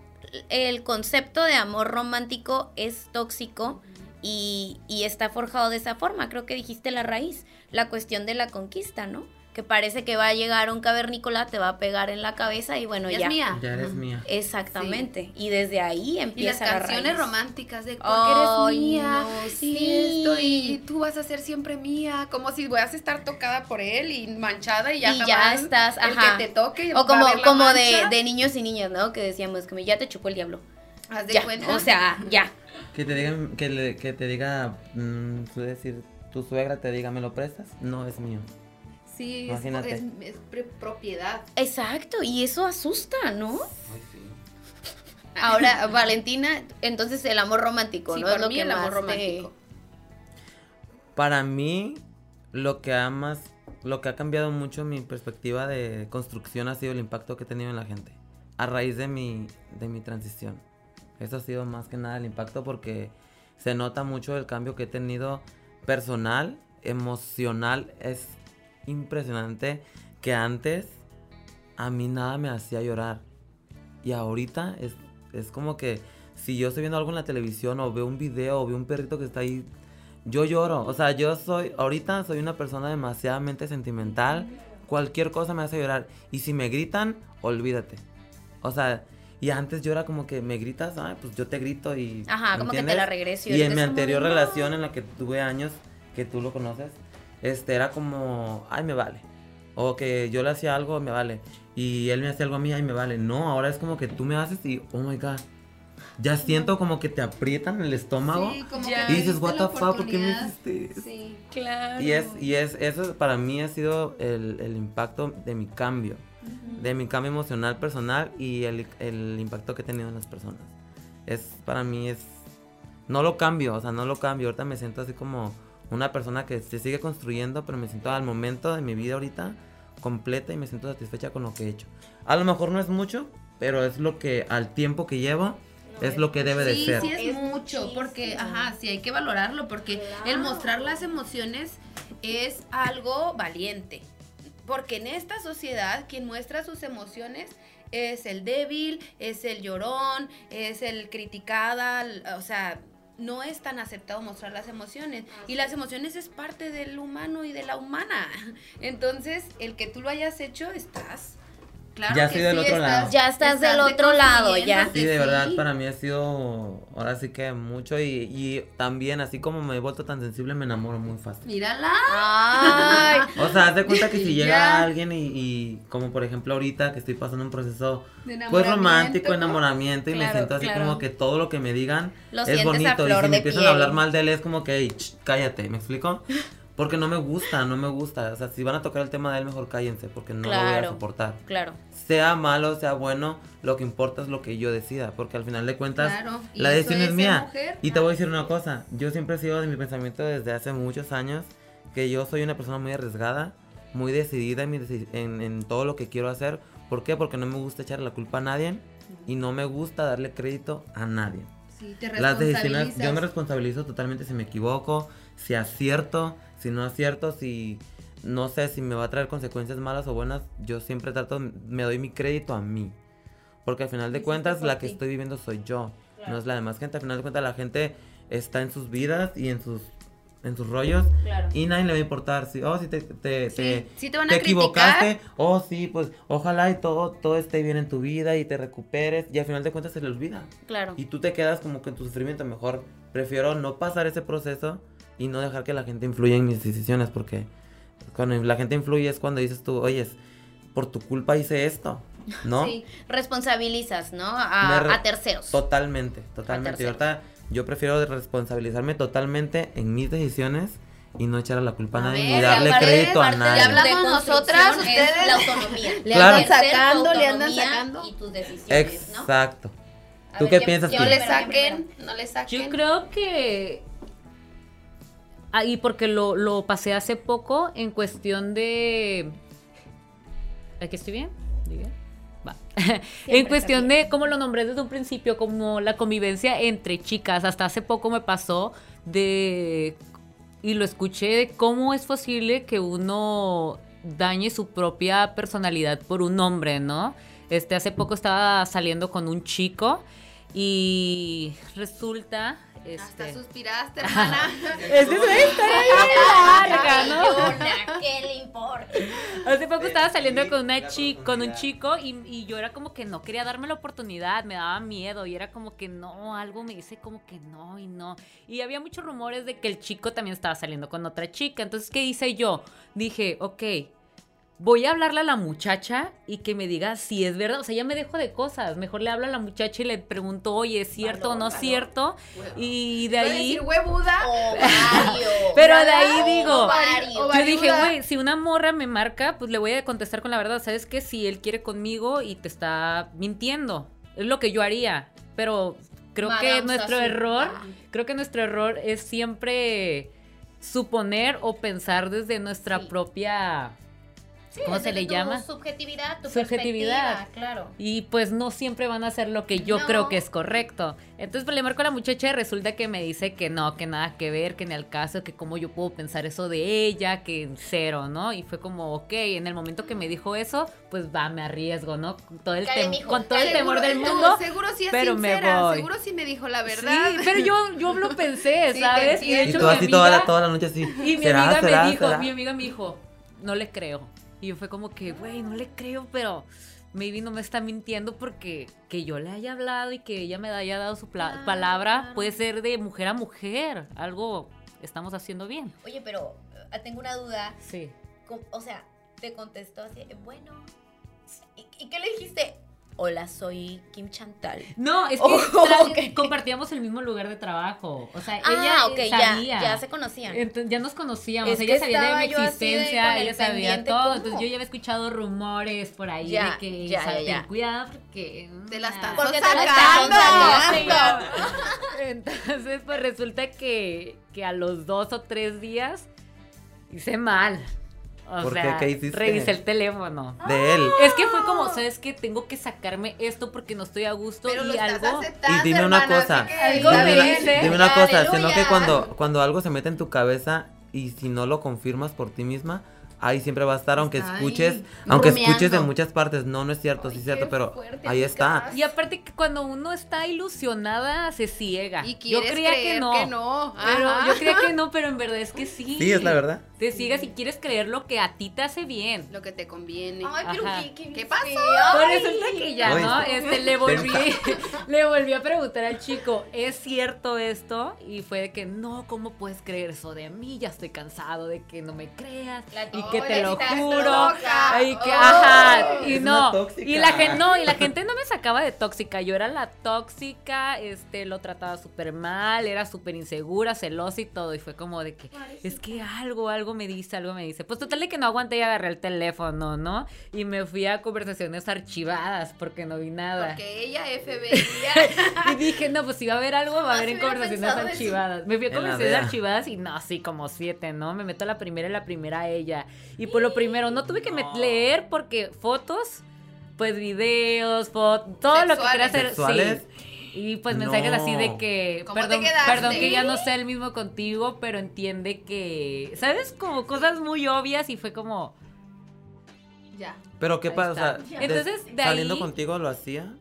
el concepto de amor romántico es tóxico y, y está forjado de esa forma. Creo que dijiste la raíz, la cuestión de la conquista, ¿no? Que parece que va a llegar un cavernícola, te va a pegar en la cabeza y bueno, Ya ya. es mía. Ya eres mía. Exactamente. Y desde ahí Y las empieza la canciones románticas de porque Ay, eres mía, no, y sí. esto, y tú vas a ser siempre mía, como si vas a estar tocada por él y manchada y ya Y ya estás, el ajá. que te toque O va a como, ver la como de, mancha. de niños y niñas, ¿no? Que decíamos, como ya te chupó el diablo. Haz de Ya, cuenta. o sea, ya. Que te digan, que, le- que te diga, mm, su decir, tu suegra te diga, ¿me lo prestas? No es mío. Sí, es, imagínate. es- es pre- propiedad. Exacto, y eso asusta, ¿no? Ay, sí. Ahora, Valentina, entonces el amor romántico, Sí, ¿no? es lo mí que el amor te- romántico. Para mí, lo que ha más, lo que ha cambiado mucho mi perspectiva de construcción ha sido el impacto que he tenido en la gente. A raíz de mi, de mi transición. Eso ha sido más que nada el impacto porque se nota mucho el cambio que he tenido personal, emocional. Es impresionante que antes a mí nada me hacía llorar. Y ahorita es, es como que si yo estoy viendo algo en la televisión o veo un video o veo un perrito que está ahí, yo lloro. O sea, yo soy, ahorita soy una persona demasiadamente sentimental. Cualquier cosa me hace llorar. Y si me gritan, olvídate. O sea, y antes yo era como que me gritas, ay, pues yo te grito y. Ajá, como que te la regreso. Y, en mi anterior relación en la que tuve años, que tú lo conoces, este era como, ay, me vale. O que yo le hacía algo, me vale. Y él me hacía algo a mí, ay, me vale. No, ahora es como que tú me haces y, oh my god. Ya siento como que te aprietan el estómago. Sí, como y dices, what the fuck, ¿por qué me hiciste Sí. Claro. Y es, y es, eso para mí ha sido el, el impacto de mi cambio. De mi cambio emocional personal y el, el impacto que he tenido en las personas. Es, para mí es, no lo cambio, o sea, no lo cambio. Ahorita me siento así como una persona que se sigue construyendo, pero me siento al momento de mi vida ahorita completa y me siento satisfecha con lo que he hecho. A lo mejor no es mucho, pero es lo que al tiempo que llevo es lo que debe de ser. sí es, Es mucho, porque, ajá, sí hay que valorarlo, porque el mostrar las emociones es algo valiente. Porque en esta sociedad, quien muestra sus emociones es el débil, es el llorón, es el criticada, o sea, no es tan aceptado mostrar las emociones. Y las emociones es parte del humano y de la humana. Entonces, el que tú lo hayas hecho, estás... Claro Ya estoy del sí, otro estás- lado. Ya estás del otro lado, ya. Sí, de Sí. verdad, para mí ha sido ahora sí que mucho y, y también así como me he vuelto tan sensible me enamoro muy fácil. Mírala. Ay, O sea, haz de cuenta que si Ya. llega alguien y, y como por ejemplo ahorita que estoy pasando un proceso pues romántico, enamoramiento. y me siento así claro. como que todo lo que me digan Lo es bonito y si me empiezan piel. a hablar mal de él es como que "Ey, ch, cállate, ¿me explico? Porque no me gusta, no me gusta. O sea, si van a tocar el tema de él, mejor cállense, porque no lo voy a Claro. soportar. claro. Sea malo, sea bueno, lo que importa es lo que yo decida, porque al final de cuentas Claro, la decisión es mía. mujer. Y te voy a decir una cosa, yo siempre he sido de mi pensamiento desde hace muchos años que yo soy una persona muy arriesgada, muy decidida en, mi deci- en, en todo lo que quiero hacer. ¿Por qué? Porque no me gusta echarle la culpa a nadie y no me gusta darle crédito a nadie. Sí, te Las decisiones, yo me responsabilizo totalmente si me equivoco, si acierto, si no acierto, si no sé si me va a traer consecuencias malas o buenas, yo siempre trato, me doy mi crédito a mí. Porque al final de cuentas la que estoy viviendo soy yo, no es la demás gente. Al final de cuentas la gente está en sus vidas y en sus en sus rollos Claro. y nadie le va a importar si oh si te te, Sí, te- sí te van a te equivocaste oh sí pues ojalá y todo todo esté bien en tu vida y te recuperes y al final de cuentas se le olvida Claro. y tú te quedas como que en tu sufrimiento. Mejor prefiero no pasar ese proceso y no dejar que la gente influya en mis decisiones. Porque cuando la gente influye es cuando dices tú, oye, por tu culpa hice esto. ¿No? Sí. Responsabilizas, ¿no? A, re- a terceros. Totalmente, totalmente. Y terceros. ahorita yo prefiero responsabilizarme totalmente en mis decisiones y no echar la culpa a, A nadie ni y darle crédito a nadie. hablar- hablamos nosotras, ustedes- la autonomía. Le Claro. andan sacando, le andan sacando. Y tus decisiones, ¿no? Exacto. A ¿Tú ver, qué que piensas, No Kim? le saquen, no le saquen. Yo creo que. Ahí, porque lo, lo pasé hace poco en cuestión de. ¿Aquí estoy bien? Va. en cuestión de, como lo nombré desde un principio, como la convivencia entre chicas. Hasta hace poco me pasó de. Y lo escuché de cómo es posible que uno dañe su propia personalidad por un hombre, ¿no? Este, hace poco estaba saliendo con un chico y resulta. Hasta Este, suspiraste, hermana. es que es una historia bien larga, ¿no? ¿Qué le importa? Hace poco estaba saliendo con una chi con un chico y, y yo era como que no quería darme la oportunidad, me daba miedo y era como que no, algo me dice como que no y no. Y había muchos rumores de que el chico también estaba saliendo con otra chica. Entonces, ¿qué hice yo? Dije, ok, voy a hablarle a la muchacha y que me diga si es verdad. O sea, ya me dejo de cosas. Mejor le hablo a la muchacha y le pregunto, oye, ¿es cierto o no es cierto? Y de ahí... decir huevuda. Ovario. Pero de ahí digo, Ovario. yo Ovariuda. dije, güey, si una morra me marca, pues le voy a contestar con la verdad. ¿Sabes qué? Si él quiere conmigo y te está mintiendo. Es lo que yo haría. Pero creo que nuestro Sassou. error, Ah. creo que nuestro error es siempre suponer o pensar desde nuestra Sí. propia ¿Cómo se le tu llama? Subjetividad, tu Subjetividad. claro. Y pues no siempre van a hacer lo que yo No. creo que es correcto. Entonces pues, le marco a la muchacha y resulta que me dice que no, que nada que ver, que ni al caso, que cómo yo puedo pensar eso de ella, que cero, ¿no? Y fue como, ok, en el momento que me dijo eso, pues va, me arriesgo, ¿no? Con todo el, mijo, con todo el temor del no, mundo. seguro sí es pero me sincera, voy. seguro sí me dijo la verdad. Sí, pero yo, yo lo pensé, Sí, ¿sabes? Y de entiendo. Y hecho tú mi así toda la, amiga- toda la noche así. y mi ¿será, amiga será, me dijo, será? mi amiga me dijo, no le creo. Y yo fue como que, güey, no le creo, pero maybe no me está mintiendo porque que yo le haya hablado y que ella me haya dado su Claro, palabra claro. puede ser de mujer a mujer. Algo estamos haciendo bien. Oye, pero eh, tengo una duda. Sí. O sea, te contestó así, bueno. ¿Y, y qué le dijiste? Hola, soy Kim Chantal. No, es que Oh, compartíamos el mismo lugar de trabajo. O sea, Ah, ella ok, ya, sabía. ya se conocían. Entonces, ya nos conocíamos, Es ella sabía de mi de existencia, el ella sabía todo. ¿cómo? Entonces yo ya había escuchado rumores por ahí Ya, de que ya, ten cuidado porque Te la están Porque te la sacando. están sacando. Entonces, pues resulta que, que a los dos o tres días hice mal. O ¿Por qué? sea, ¿Qué hiciste? revisé el teléfono. De él. Es que fue como, ¿sabes qué? Tengo que sacarme esto porque no estoy a gusto Pero lo y estás algo. aceptando, Y dime una hermana, cosa. así que Algo me Dime, dice. una, dime una cosa, sino Aleluya. que cuando, cuando algo se mete en tu cabeza y si no lo confirmas por ti misma, ahí siempre va a estar, aunque Está escuches, aunque rumiando. escuches en muchas partes, no, no es cierto, sí Ay, es cierto, qué pero fuerte, ahí está. Y aparte que cuando uno está ilusionada, se ciega. Y yo quieres creía creer que no. que no. Pero yo creía que no, pero en verdad es que sí. Sí, es la verdad. Te ciegas y quieres creer lo que a ti te hace bien. Lo que te conviene. Ay, pero Ajá. qué, qué, ¿Qué pasó? Ay. resulta que ya, ¿no? Este, le volví, le volví a preguntar al chico, ¿es cierto esto? Y fue de que, no, ¿cómo puedes creer eso de mí? Ya estoy cansado de que no me creas La y que te lo juro. Ay, que, Oh. ajá, y Es no. Y la gente, no, y la gente no me sacaba de tóxica. Yo era la tóxica, este, lo trataba súper mal, era súper insegura, celosa y todo. Y fue como de que, es que algo, algo me dice, algo me dice. Pues total de que no aguanté y agarré el teléfono, ¿no? Y me fui a conversaciones archivadas porque no vi nada. Porque ella FBI. Y dije, no, pues si va a haber algo, va a haber en conversaciones eso. archivadas. Me fui a conversaciones archivadas y no, así como siete, ¿no? Me meto a la primera y la primera a ella. Y por lo primero, no tuve que leer porque fotos, pues videos, fotos, todo lo que quería hacer. ¿Sexuales? Sí. Y pues mensajes así de que, ¿Cómo te perdón, perdón que ya no sea el mismo contigo, pero entiende que, ¿sabes? Como cosas muy obvias y fue como, ya. Pero ¿qué pasa? O sea, de- Entonces, de saliendo ahí- contigo lo hacía.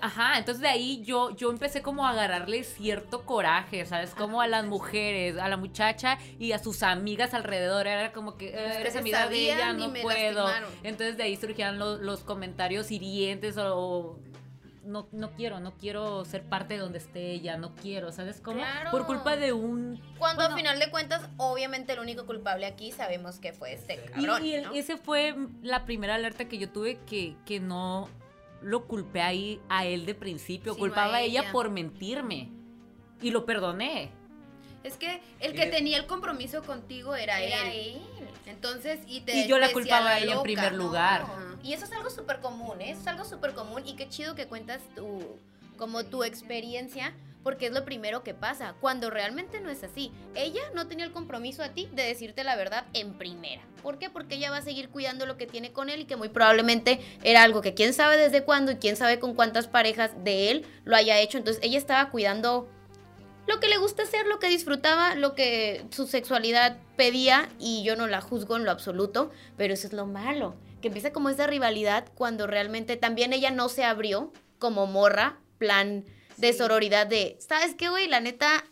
Ajá, entonces de ahí yo, yo empecé como a agarrarle cierto coraje, ¿sabes? Como a las mujeres, a la muchacha y a sus amigas alrededor. Era como que "Eh, eres amiga de ella, no puedo. lastimaron. Entonces de ahí surgían lo- los comentarios hirientes o no, no quiero, no quiero ser parte de donde esté ella, no quiero, ¿sabes cómo? Claro. Por culpa de un... Cuando Bueno. a final de cuentas, obviamente el único culpable aquí sabemos que fue este Y, cabrón. y ese fue la primera alerta que yo tuve que, que no lo culpé ahí a él de principio, culpaba a a ella ella. por mentirme. Y lo perdoné. Es que el que tenía el compromiso contigo era, Era él. él. Entonces, y te Y yo la culpaba a ella en primer No. lugar. Ajá. Y eso es algo súper común, ¿eh? Eso es algo súper común y qué chido que cuentas tu, como tu experiencia, porque es lo primero que pasa, cuando realmente no es así. Ella no tenía el compromiso a ti de decirte la verdad en primera. ¿Por qué? Porque ella va a seguir cuidando lo que tiene con él y que muy probablemente era algo que quién sabe desde cuándo y quién sabe con cuántas parejas de él lo haya hecho. Entonces ella estaba cuidando lo que le gusta hacer, lo que disfrutaba, lo que su sexualidad pedía y yo no la juzgo en lo absoluto, pero eso es lo malo, que empieza como esa rivalidad cuando realmente también ella no se abrió como morra, plan de sororidad de, ¿sabes qué, güey? La neta,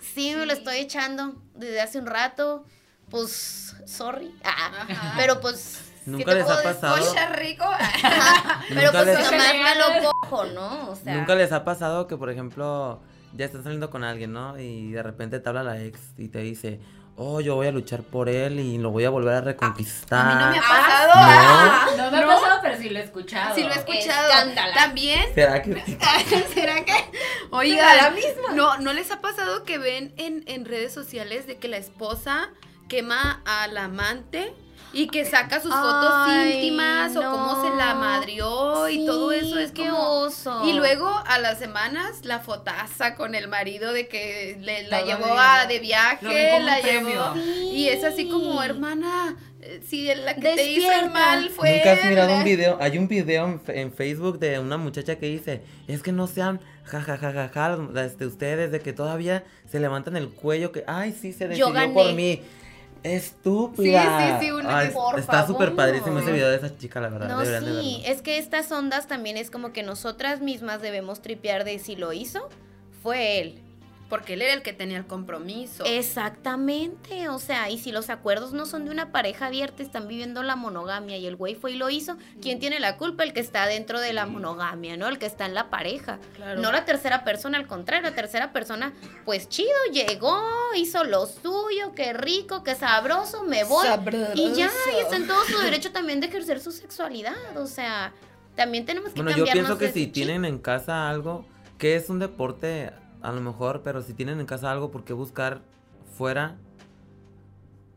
sí, me lo estoy echando desde hace un rato, pues, sorry, Ah, Ajá. pero pues... ¿qué ¿Nunca te les puedo ha decir? pasado? Cocha rico. Pero pues nomás me lo cojo, ¿no? O sea, ¿Nunca les ha pasado que, por ejemplo, ya estás saliendo con alguien, ¿no? Y de repente te habla la ex y te dice, oh, yo voy a luchar por él y lo voy a volver a reconquistar. A mí no me ha Ah, pasado. no. Ah, No me ha pasado, pero sí lo he escuchado. Sí lo he escuchado. Escándala. También. ¿Será que ¿Será que? la Oigan, misma. no, ¿no les ha pasado que ven en, en redes sociales de que la esposa quema al amante y que saca sus fotos Ay, íntimas o cómo se la madrió y todo eso es qué como oso. y luego a las semanas la fotaza con el marido de que le- la Todo llevó a, de viaje, la llevó. y es así como hermana, eh, si la que te hizo el mal fue Nunca has él, mirado un video, hay un video en, Facebook de una muchacha que dice, es que no sean jajajaja este, ustedes de que todavía se levantan el cuello que, ay sí se decidió por mí. Estúpida. Sí, sí, sí, una Ay, que- está súper padrísimo ese video de esa chica, la verdad. No, deberían sí, es que estas ondas también es como que nosotras mismas debemos tripear de si lo hizo, fue él. Porque él era el que tenía el compromiso. Exactamente, o sea, y si los acuerdos no son de una pareja abierta, están viviendo la monogamia y el güey fue y lo hizo, ¿quién tiene la culpa? El que está dentro de la monogamia, ¿no? El que está en la pareja. Claro. No la tercera persona, al contrario, la tercera persona, pues chido, llegó, hizo lo suyo, qué rico, qué sabroso, me voy. Y ya, y está en todo su derecho también de ejercer su sexualidad, o sea, también tenemos que Bueno, yo pienso que si chip. tienen en casa algo, que es un deporte a lo mejor, pero si tienen en casa algo, ¿por qué buscar fuera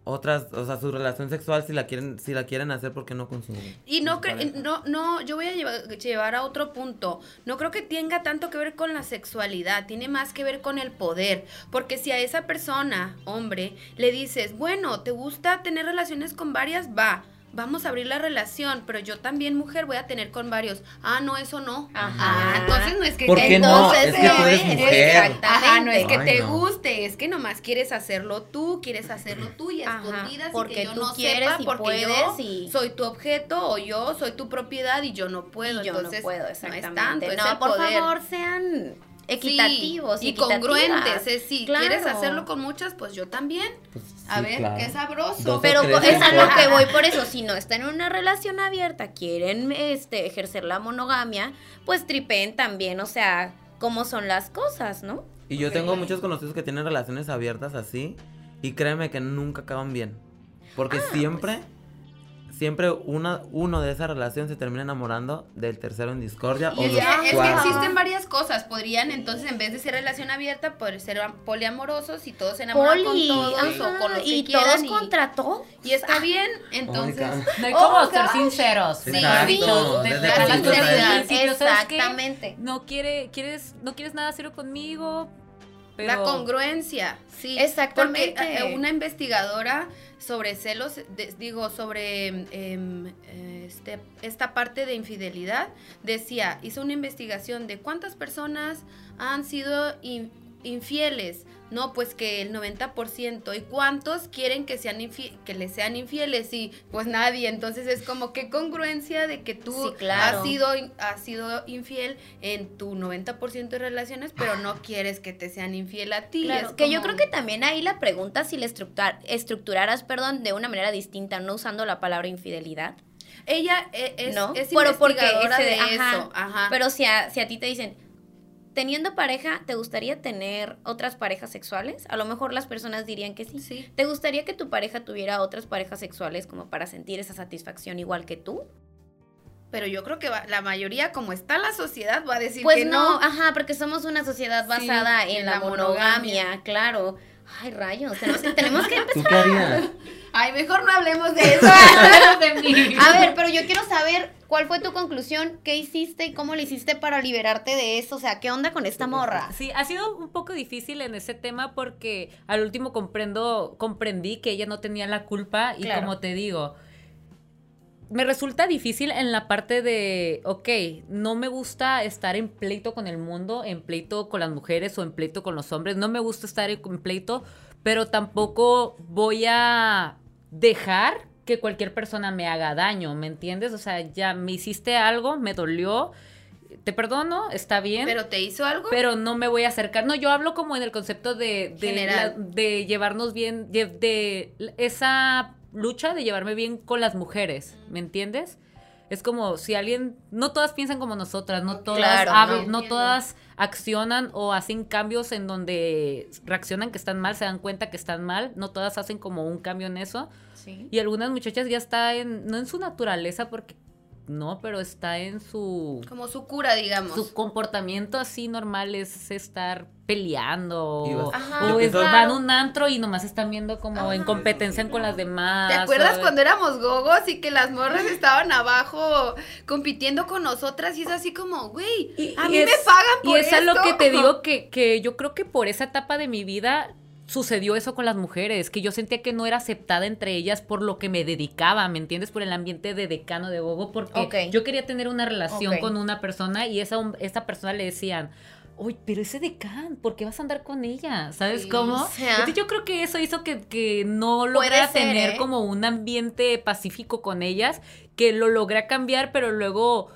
otras, o sea, su relación sexual si la quieren, si la quieren hacer porque no consumen? Y no, cre- no, no, yo voy a llevar, llevar a otro punto. No creo que tenga tanto que ver con la sexualidad, tiene más que ver con el poder. Porque si a esa persona, hombre, le dices, bueno, ¿te gusta tener relaciones con varias? Va, vamos a abrir la relación, pero yo también, mujer, voy a tener con varios. Ah, no, eso no. Ajá. Ah, entonces no es que ¿Por te- qué no? Entonces, Es que tú eres mujer. exactamente. Ajá, no es que Ay, te no. guste, es que nomás quieres hacerlo tú, quieres hacerlo tú y escondidas y porque que yo tú no quieres sepa y porque puedes yo y- soy tu objeto o yo soy tu propiedad y yo no puedo. Y yo Entonces, no puedo, no es exactamente. tanto, es No, el por poder. favor, sean equitativos Sí, y congruentes. Es, si Claro. quieres hacerlo con muchas, pues yo también. Pues, A ver, claro. qué sabroso. Pero es a lo que voy por eso. Si no están en una relación abierta, quieren este, ejercer la monogamia, pues tripeen también, o sea, cómo son las cosas, ¿no? Y yo tengo muchos conocidos que tienen relaciones abiertas así y créeme que nunca acaban bien. Porque Ah, siempre, siempre una, uno de esa relación se termina enamorando del tercero en discordia Y o los que, es que existen varias cosas. Podrían, entonces, en vez de ser relación abierta, poder ser poliamorosos y todos se enamoran Poli, con todos ajá, o con los que y quieran. todos y, contra todos. y está bien, entonces... Ay, No hay Oh, como ser sinceros. Sí, Exacto, Dicho, desde desde el la sinceridad. Exactamente. No quiere, quieres, no quieres nada serio conmigo, pero La congruencia, sí. Exactamente. Porque eh, una investigadora sobre celos, de- digo, sobre em, eh, este, esta parte de infidelidad, decía, hizo una investigación de cuántas personas han sido in- infieles. No, pues que el 90%. ¿Y cuántos quieren que sean que les sean infieles? Y pues nadie. Entonces es como que congruencia de que tú Sí, claro. has sido has sido infiel en tu 90% de relaciones, pero no quieres que te sean infiel a ti. Claro, Es que yo creo que también ahí la pregunta si la estructurar, estructuraras, perdón, de una manera distinta, no usando la palabra infidelidad, ella e- es, ¿no? es Pero porque ese de de- ajá. eso. Ajá. Pero si a, si a ti te dicen, teniendo pareja, ¿te gustaría tener otras parejas sexuales? A lo mejor las personas dirían que sí. sí. ¿Te gustaría que tu pareja tuviera otras parejas sexuales como para sentir esa satisfacción igual que tú? Pero yo creo que va- la mayoría, como está la sociedad, va a decir Pues que no, no. ajá, porque somos una sociedad Sí, basada en, en la, la monogamia, monogamia. claro. Ay, rayos, tenemos, tenemos que ¿Tú qué harías? Ay, mejor no hablemos de eso. de mí. A ver, pero yo quiero saber cuál fue tu conclusión, qué hiciste y cómo le hiciste para liberarte de eso. O sea, ¿qué onda con esta morra? Sí, ha sido un poco difícil en ese tema porque al último comprendo, comprendí que ella no tenía la culpa y Claro. como te digo, me resulta difícil en la parte de, ok, no me gusta estar en pleito con el mundo, en pleito con las mujeres o en pleito con los hombres, no me gusta estar en pleito, pero tampoco voy a dejar que cualquier persona me haga daño, ¿me entiendes? O sea, ya me hiciste algo, me dolió, te perdono, está bien. Pero te hizo algo. Pero no me voy a acercar. No, yo hablo como en el concepto de, de, General. la- de llevarnos bien, de, de esa lucha de llevarme bien con las mujeres, ¿me entiendes? Es como si alguien, no todas piensan como nosotras, no todas Claro, hablan- no. todas accionan o hacen cambios en donde reaccionan que están mal, se dan cuenta que están mal, no todas hacen como un cambio en eso. Sí. Y algunas muchachas ya está en, no en su naturaleza porque no, pero está en su Como su cura, digamos. su comportamiento así normal es estar peleando. Y vas- Ajá, o es- van a un antro y nomás están viendo como en competencia con las demás. ¿Te acuerdas o- cuando éramos gogos y que las morras estaban abajo compitiendo con nosotras y es así como, güey, a y mí es- me pagan por Y eso es lo esto"? que te digo que, que yo creo que por esa etapa de mi vida sucedió eso con las mujeres, que yo sentía que no era aceptada entre ellas por lo que me dedicaba, ¿me entiendes? Por el ambiente de decano de gogo, porque yo quería tener una relación con una persona y esa, esa persona le decían, Uy, pero ese decán, ¿por qué vas a andar con ella? ¿Sabes Sí, cómo? o sea- Entonces, yo creo que eso hizo que, que no lograra ser, tener ¿eh? como un ambiente pacífico con ellas, que lo logré cambiar, pero luego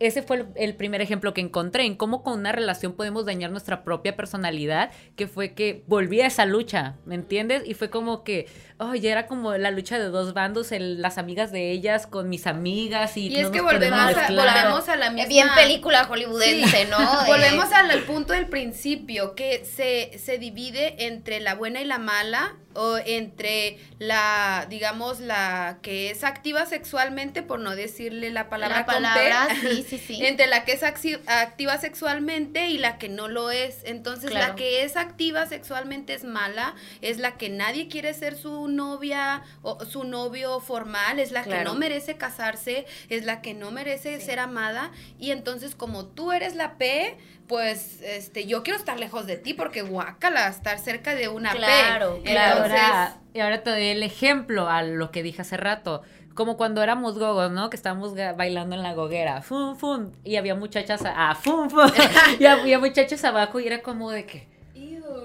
ese fue el, el primer ejemplo que encontré en cómo con una relación podemos dañar nuestra propia personalidad, que fue que volví a esa lucha, ¿me entiendes? Y fue como que, oh, ya era como la lucha de dos bandos, el- las amigas de ellas con mis amigas y, Y es que volvemos a, volvemos a la misma... Es bien película hollywoodense, ¿no? De- Volvemos al, al punto del principio, que se, se divide entre la buena y la mala, o entre la, digamos, la que es activa sexualmente, por no decirle la palabra, La con T, palabra, sí, sí, sí. entre la que es activa sexualmente y la que no lo es. Entonces, Claro. la que es activa sexualmente es mala, es la que nadie quiere ser su novia o su novio formal, es la que no merece casarse, es la que no merece ser amada. Y entonces, como tú eres la P, pues este, yo quiero estar lejos de ti porque guácala, estar cerca de una Claro, P. claro. Entonces, ahora, y ahora te doy el ejemplo a lo que dije hace rato. Como cuando éramos gogos, ¿no? Que estábamos bailando en la goguera. Fum, fum. Y había muchachas. Ah, fum, fum. y había muchachos abajo y era como de que.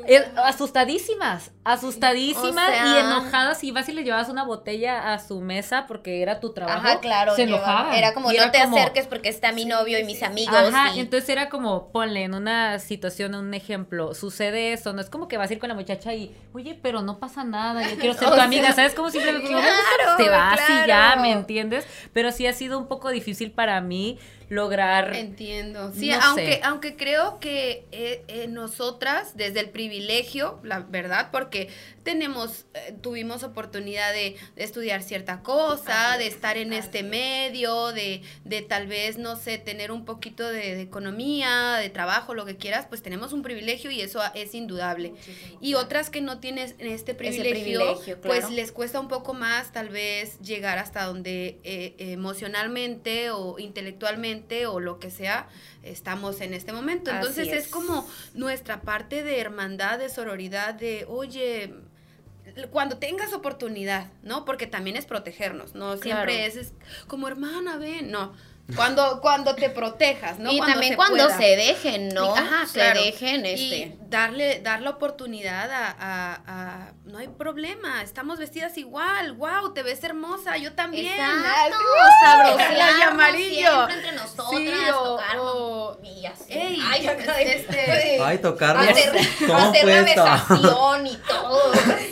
Eh, asustadísimas, asustadísimas O sea- y enojadas. Y vas y le llevabas una botella a su mesa porque era tu trabajo. Ajá, claro. Se enojaban. Era como, no te como- acerques porque está mi novio y mis amigos. Ajá, y- entonces era como, ponle en una situación, un ejemplo, sucede eso, no es como que vas a ir con la muchacha y, oye, pero no pasa nada, yo quiero ser tu amiga, ¿sabes? Simplemente como, claro, te vas y ya. ¿me entiendes? Pero sí ha sido un poco difícil para mí lograr... Entiendo. Sí, No aunque, sé. aunque creo que eh, eh, nosotras, desde el privilegio, la verdad, porque tenemos, eh, tuvimos oportunidad de, de estudiar cierta cosa, de estar en este medio, de, de tal vez, no sé, tener un poquito de, de economía, de trabajo, lo que quieras, pues tenemos un privilegio y eso es indudable. Y otras que no tienes este privilegio, privilegio, claro. pues les cuesta un poco más tal vez llegar hasta donde eh, emocionalmente o intelectualmente o lo que sea estamos en este momento. Entonces es. es. como nuestra parte de hermandad, de sororidad, de, oye, cuando tengas oportunidad, ¿no? Porque también es protegernos, ¿no? Siempre es, es como hermana, ven, no. Cuando, cuando te protejas, ¿no? y también se cuando pueda. se dejen, ¿no? Ajá, se claro. dejen, Y este. darle, dar la oportunidad a, a- a- no hay problema, estamos vestidas igual, wow, te ves hermosa, yo también. Exacto, y amarillo. siempre entre nosotras, Sí, o- tocarnos y así. Ey, Ay, este- Ay, tocarnos. hacer, ¿Cómo hacer la besación y todo.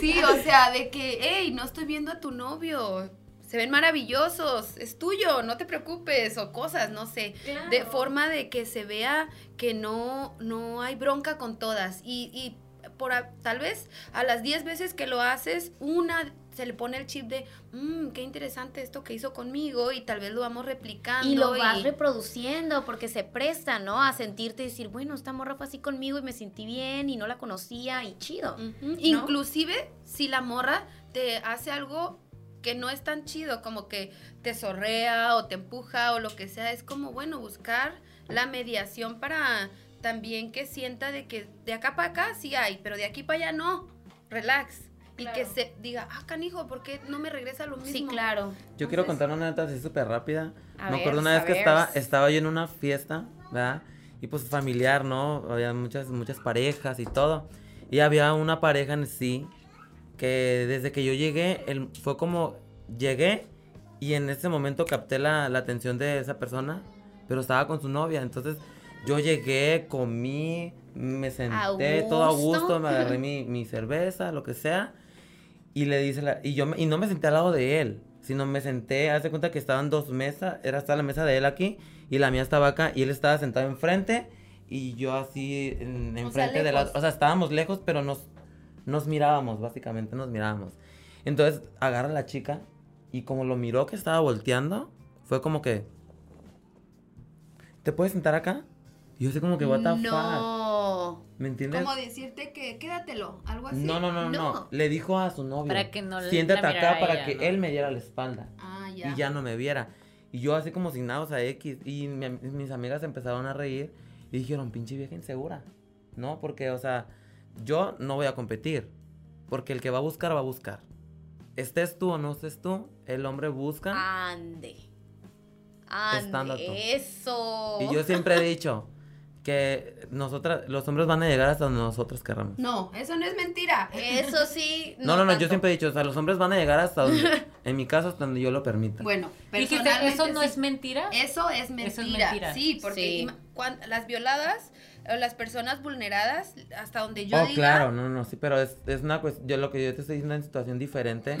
Sí, o sea, de que, hey, no estoy viendo a tu novio. Se ven maravillosos, es tuyo, no te preocupes, o cosas, no sé. Claro. De forma de que se vea que no, no hay bronca con todas. Y, y por a- tal vez a las 10 veces que lo haces, una se le pone el chip de, mmm, qué interesante esto que hizo conmigo, y tal vez lo vamos replicando. Y lo vas reproduciendo porque se presta, ¿no? A sentirte y decir, bueno, esta morra fue así conmigo y me sentí bien y no la conocía y chido. Inclusive si la morra te hace algo que no es tan chido, como que te zorrea o te empuja o lo que sea, es como, bueno, buscar la mediación para también que sienta de que de acá para acá sí hay, pero de aquí para allá no, relax. Y que se diga, ah, canijo, ¿por qué no me regresa lo mismo? Sí, claro. Yo quiero contar una neta así súper rápida. A Me ver, acuerdo una vez que ver. estaba, estaba yo en una fiesta, ¿verdad? Y pues familiar, ¿no? Había muchas, muchas parejas y todo. Y había una pareja en sí que desde que yo llegué, él, fue como, llegué y en ese momento capté la, la atención de esa persona, pero estaba con su novia. Entonces yo llegué, comí, me senté todo a gusto. me agarré mi, mi cerveza, lo que sea. Y le dice la, y yo me- y no me senté al lado de él, sino me senté, hace cuenta que estaban dos mesas, era hasta la mesa de él aquí y la mía estaba acá y él estaba sentado enfrente y yo así en- enfrente de la, o sea, estábamos lejos, pero nos nos mirábamos, básicamente nos mirábamos. Entonces, agarra a la chica y como lo miró que estaba volteando, fue como que ¿Te puedes sentar acá? Y yo así como que what the fuck. No. No. ¿Me entiendes? Como decirte que quédatelo, algo así. No, no, no, no, No. Le dijo a su novio. Para que no la Siéntate acá para ella, que ¿no? él me diera la espalda. Ah, ya. Y ya no me viera. Y yo así como sin nada, o sea, X. Y mi mis amigas empezaron a reír y dijeron, pinche vieja insegura. No, porque, o sea, yo no voy a competir. Porque el que va a buscar, va a buscar. Estés tú o no estés tú, el hombre busca. Ande. Estando. Ande. Eso. Y yo siempre he dicho que nosotras, los hombres van a llegar hasta donde nosotros querramos. No, eso no es mentira. Eso sí. No, no, no, yo siempre he dicho, o sea, los hombres van a llegar hasta donde, en mi caso, hasta donde yo lo permita. Bueno, personalmente ¿eso no sí. es mentira? Eso es mentira. Eso es mentira. Sí, porque Sí. las violadas las personas vulneradas, hasta donde yo oh, diga, claro, no, no, sí, pero es, es una cuestión, yo lo que yo te estoy diciendo es una situación diferente.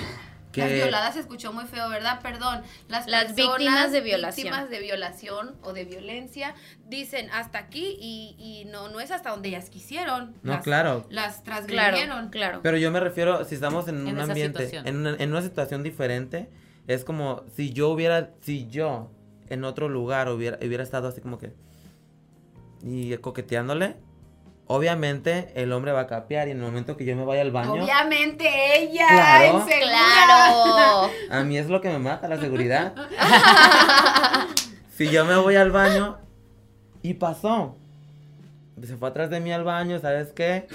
Que, Las violadas se escuchó muy feo, ¿verdad? Perdón. Las, Las personas víctimas de violación. Víctimas de violación o de violencia dicen hasta aquí y, y no, no es hasta donde ellas quisieron. No, Las- claro. Las transgredieron. claro. Pero yo me refiero, si estamos en, En un ambiente, en una, en una situación diferente, es como si yo hubiera, si yo en otro lugar hubiera, hubiera estado así como que, y coqueteándole, obviamente el hombre va a capear y en el momento que yo me vaya al baño, Obviamente ella, Claro. a mí es lo que me mata, la seguridad. si yo me voy al baño y pasó, se fue atrás de mí al baño, ¿sabes qué?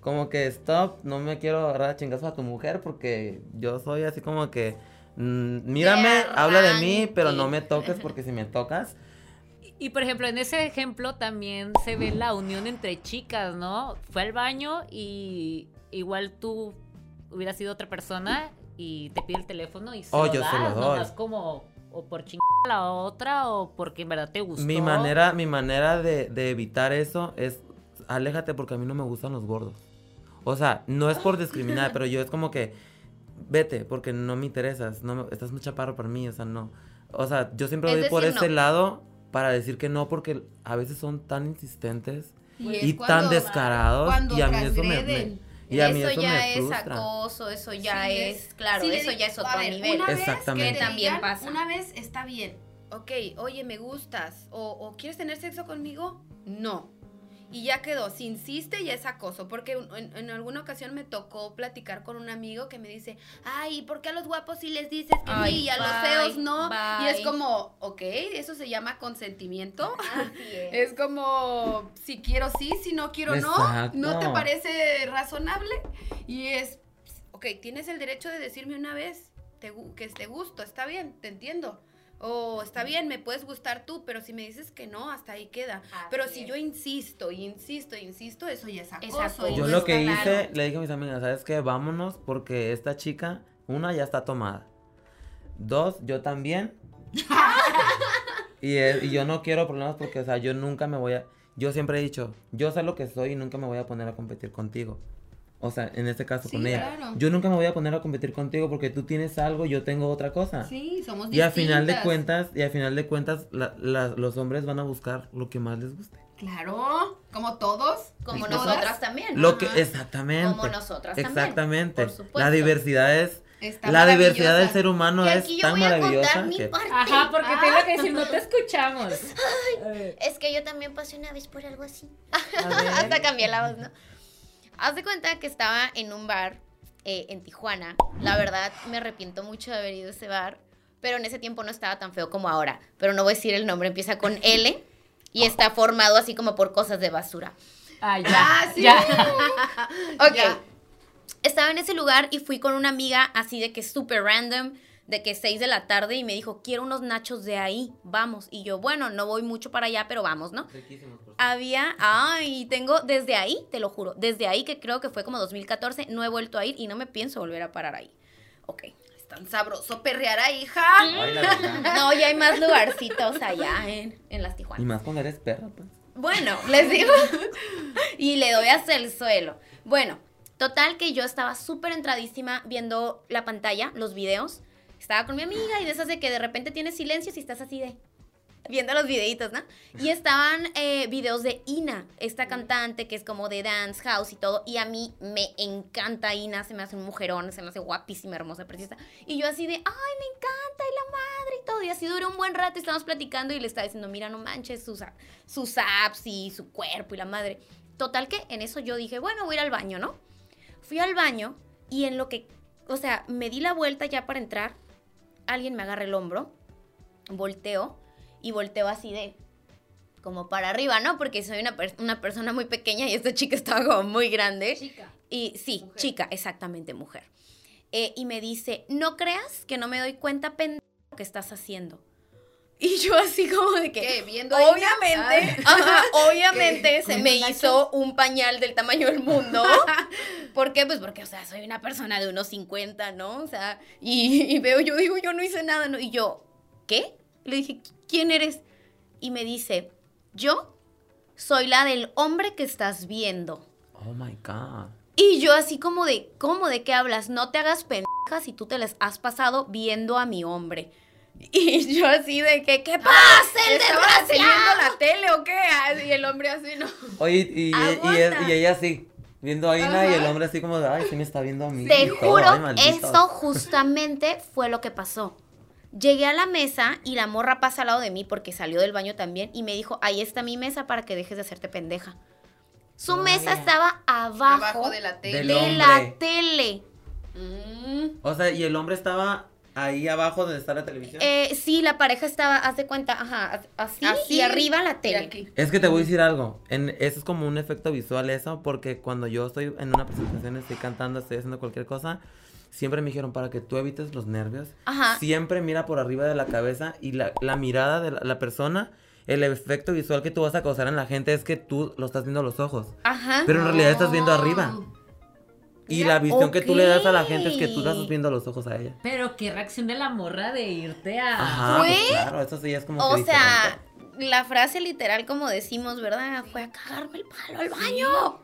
Como que stop, no me quiero agarrar a chingazos a tu mujer porque yo soy así como que mm, mírame, habla de mí, pero no me toques porque si me tocas, Y por ejemplo, en ese ejemplo también se ve la unión entre chicas, ¿no? Fue al baño y igual tú hubieras sido otra persona y te pide el teléfono y se Oh, lo yo das, se lo doy. nomás como o por chingar a la otra o porque en verdad te gustó. mi manera, mi manera de, de evitar eso es aléjate porque a mí no me gustan los gordos. O sea, no es por discriminar, pero yo es como que vete porque no me interesas, no me- estás muy chaparro para mí, o sea, no. O sea, yo siempre voy por decir, ese no. lado para decir que no porque a veces son tan insistentes Y, es y cuando- tan descarados cuando y a mí eso me, y a mí eso eso ya me es frustra. acoso, eso ya Sí, es, claro, sí eso ya es otro ver, nivel. Una vez Exactamente. que También digan, pasa. Una vez está bien. Ok, oye, me gustas. O, o ¿quieres tener sexo conmigo? No. Y ya quedó. Si insiste, ya es acoso. Porque en, en alguna ocasión me tocó platicar con un amigo que me dice, ay, ¿por qué a los guapos sí les dices que Ay, sí y a los feos no? Y es como, ok, eso se llama consentimiento. Es. Es como, si quiero sí, si no quiero no. ¿No te Exacto. parece razonable? Y es, ok, tienes el derecho de decirme una vez te que te gusto, está bien, te entiendo. O está bien, me puedes gustar tú, pero si me dices que no, hasta ahí queda. Así pero si es. yo insisto, y insisto, y insisto, eso ya es Es acoso. Yo lo que claro. hice, le dije a mis amigas, ¿sabes qué? Vámonos porque esta chica, una, ya está tomada. Dos, yo también. y, eh, y yo no quiero problemas porque, o sea, yo nunca me voy a... Yo siempre he dicho, yo sé lo que soy y nunca me voy a poner a competir contigo. O sea, en este caso Sí, con ella. claro. Yo nunca me voy a poner a competir contigo porque tú tienes algo, yo tengo otra cosa. Sí, somos y al final de distintas. cuentas, y al final de cuentas, la- la- los hombres van a buscar lo que más les guste. Claro, como todos. Como y todas. nosotras también. Lo Ajá. que, exactamente. Como nosotras también, Exactamente. por supuesto. La diversidad es, Está la diversidad del ser humano Y es yo tan voy a maravillosa contar mi que... parte. Ajá, porque te iba a decir, no te escuchamos. Es que yo también pasé una vez por algo así. Hasta cambié la voz, ¿no? Haz de cuenta que estaba en un bar eh, en Tijuana. La verdad, me arrepiento mucho de haber ido a ese bar. Pero en ese tiempo no estaba tan feo como ahora. Pero no voy a decir el nombre, empieza con L. Y está formado así como por cosas de basura. Ah, ya. Ah, sí. ya. Ok. Ya. Estaba en ese lugar y fui con una amiga así de que súper random, de que 6 de la tarde y me dijo, quiero unos nachos de ahí, vamos. Y yo, bueno, no voy mucho para allá, pero vamos, ¿no? Había, ay, tengo desde ahí, te lo juro, desde ahí que creo que fue como 2014, no he vuelto a ir y no me pienso volver a parar ahí. Ok. Es tan sabroso perrear ahí, hija. Ay, verdad. No, ya hay más lugarcitos allá en, en las Y Tijuanas. más cuando eres perra, pues. Bueno, les digo. y le doy hasta el suelo. Bueno, total que yo estaba súper entradísima viendo la pantalla, los videos. Estaba con mi amiga y de esas de que de repente tienes silencios y estás así de viendo los videitos, ¿no? Y estaban eh, videos de Ina, esta cantante que es como de dance house y todo. Y a mí me encanta Ina, se me hace un mujerón, se me hace guapísima, hermosa, preciosa. Y yo así de, ay, me encanta, y la madre y todo. Y así duró un buen rato y estábamos platicando y le estaba diciendo, mira, no manches sus, sus apps y su cuerpo y la madre. Total que en eso yo dije, bueno, voy a ir al baño, ¿no? Fui al baño y en lo que, o sea, me di la vuelta ya para entrar, alguien me agarra el hombro, volteo y volteo así de como para arriba, ¿no? Porque soy una, per- una persona muy pequeña y esta chica estaba como muy grande. Chica. Y sí, Mujer. chica, exactamente, mujer. Eh, y me dice, no creas que no me doy cuenta, pendejo, que estás haciendo. Y yo así como de que... ¿Qué? ¿Viendo? Obviamente, Ah. ajá, obviamente se ¿Con me hizo un pañal del tamaño del mundo. ¿Por qué? Pues porque, o sea, soy una persona de unos 50, ¿no? O sea, y, y veo, yo digo, yo no hice nada, ¿no? Y yo, ¿qué? Le dije, ¿quién eres? Y me dice, yo soy la del hombre que estás viendo. Oh my God. Y yo así como de, ¿cómo? ¿De qué hablas? No te hagas pendeja si tú te las has pasado viendo a mi hombre. Y yo así de que, ¿qué pasa, el ¿Estaba desgraciado? teniendo la tele o qué? Ah, Y el hombre así, ¿no? Oye, y, y, y, Aguanta. y ella así, viendo a Ina y el hombre así como de, ay, sí me está viendo a mí. Te juro, ay, maldito". eso justamente fue lo que pasó. Llegué a la mesa y la morra pasa al lado de mí porque salió del baño también y me dijo, ahí está mi mesa para que dejes de hacerte pendeja. Su mesa estaba abajo, Abajo de la tele. De la tele. Mm. O sea, y el hombre estaba ahí abajo donde está la televisión. Eh, sí, la pareja estaba, haz de cuenta, ajá, así, Así, y arriba la tele. aquí. Es que te voy a decir algo. En, eso es como un efecto visual eso, porque cuando yo estoy en una presentación, estoy cantando, estoy haciendo cualquier cosa, siempre me dijeron para que tú evites los nervios, Ajá. siempre mira por arriba de la cabeza y la, la mirada de la, la persona, el efecto visual que tú vas a causar en la gente es que tú lo estás viendo a los ojos, Ajá. pero en realidad estás viendo arriba. Y la visión que tú le das a la gente es que tú estás viendo los ojos a ella. Pero qué reacción de la morra de irte a. Ajá, pues claro, eso sí es como O que sea, diferente. la frase literal, como decimos, ¿verdad? Fue a cagarme el palo al baño.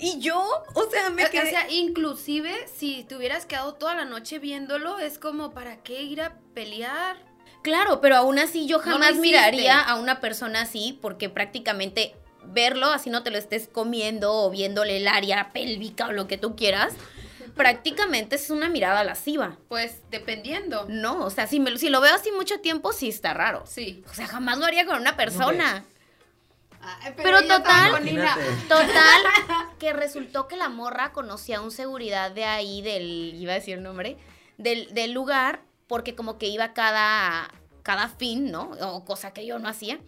Y yo, o sea, me O quedé. sea, inclusive si te hubieras quedado toda la noche viéndolo, es como, ¿para qué ir a pelear? Claro, pero aún así yo jamás miraría a una persona así, porque prácticamente verlo, así no te lo estés comiendo o viéndole el área pélvica o lo que tú quieras, prácticamente es una mirada lasciva. Pues dependiendo. No, o sea, si, me, si lo veo así mucho tiempo, sí está raro. Sí. O sea, jamás lo haría con una persona. Ay, Pero total-. Total, que resultó que la morra conocía a un seguridad de ahí, del, iba a decir el nombre, del, del lugar, porque como que iba cada, cada fin, ¿no? O cosa que yo no hacía.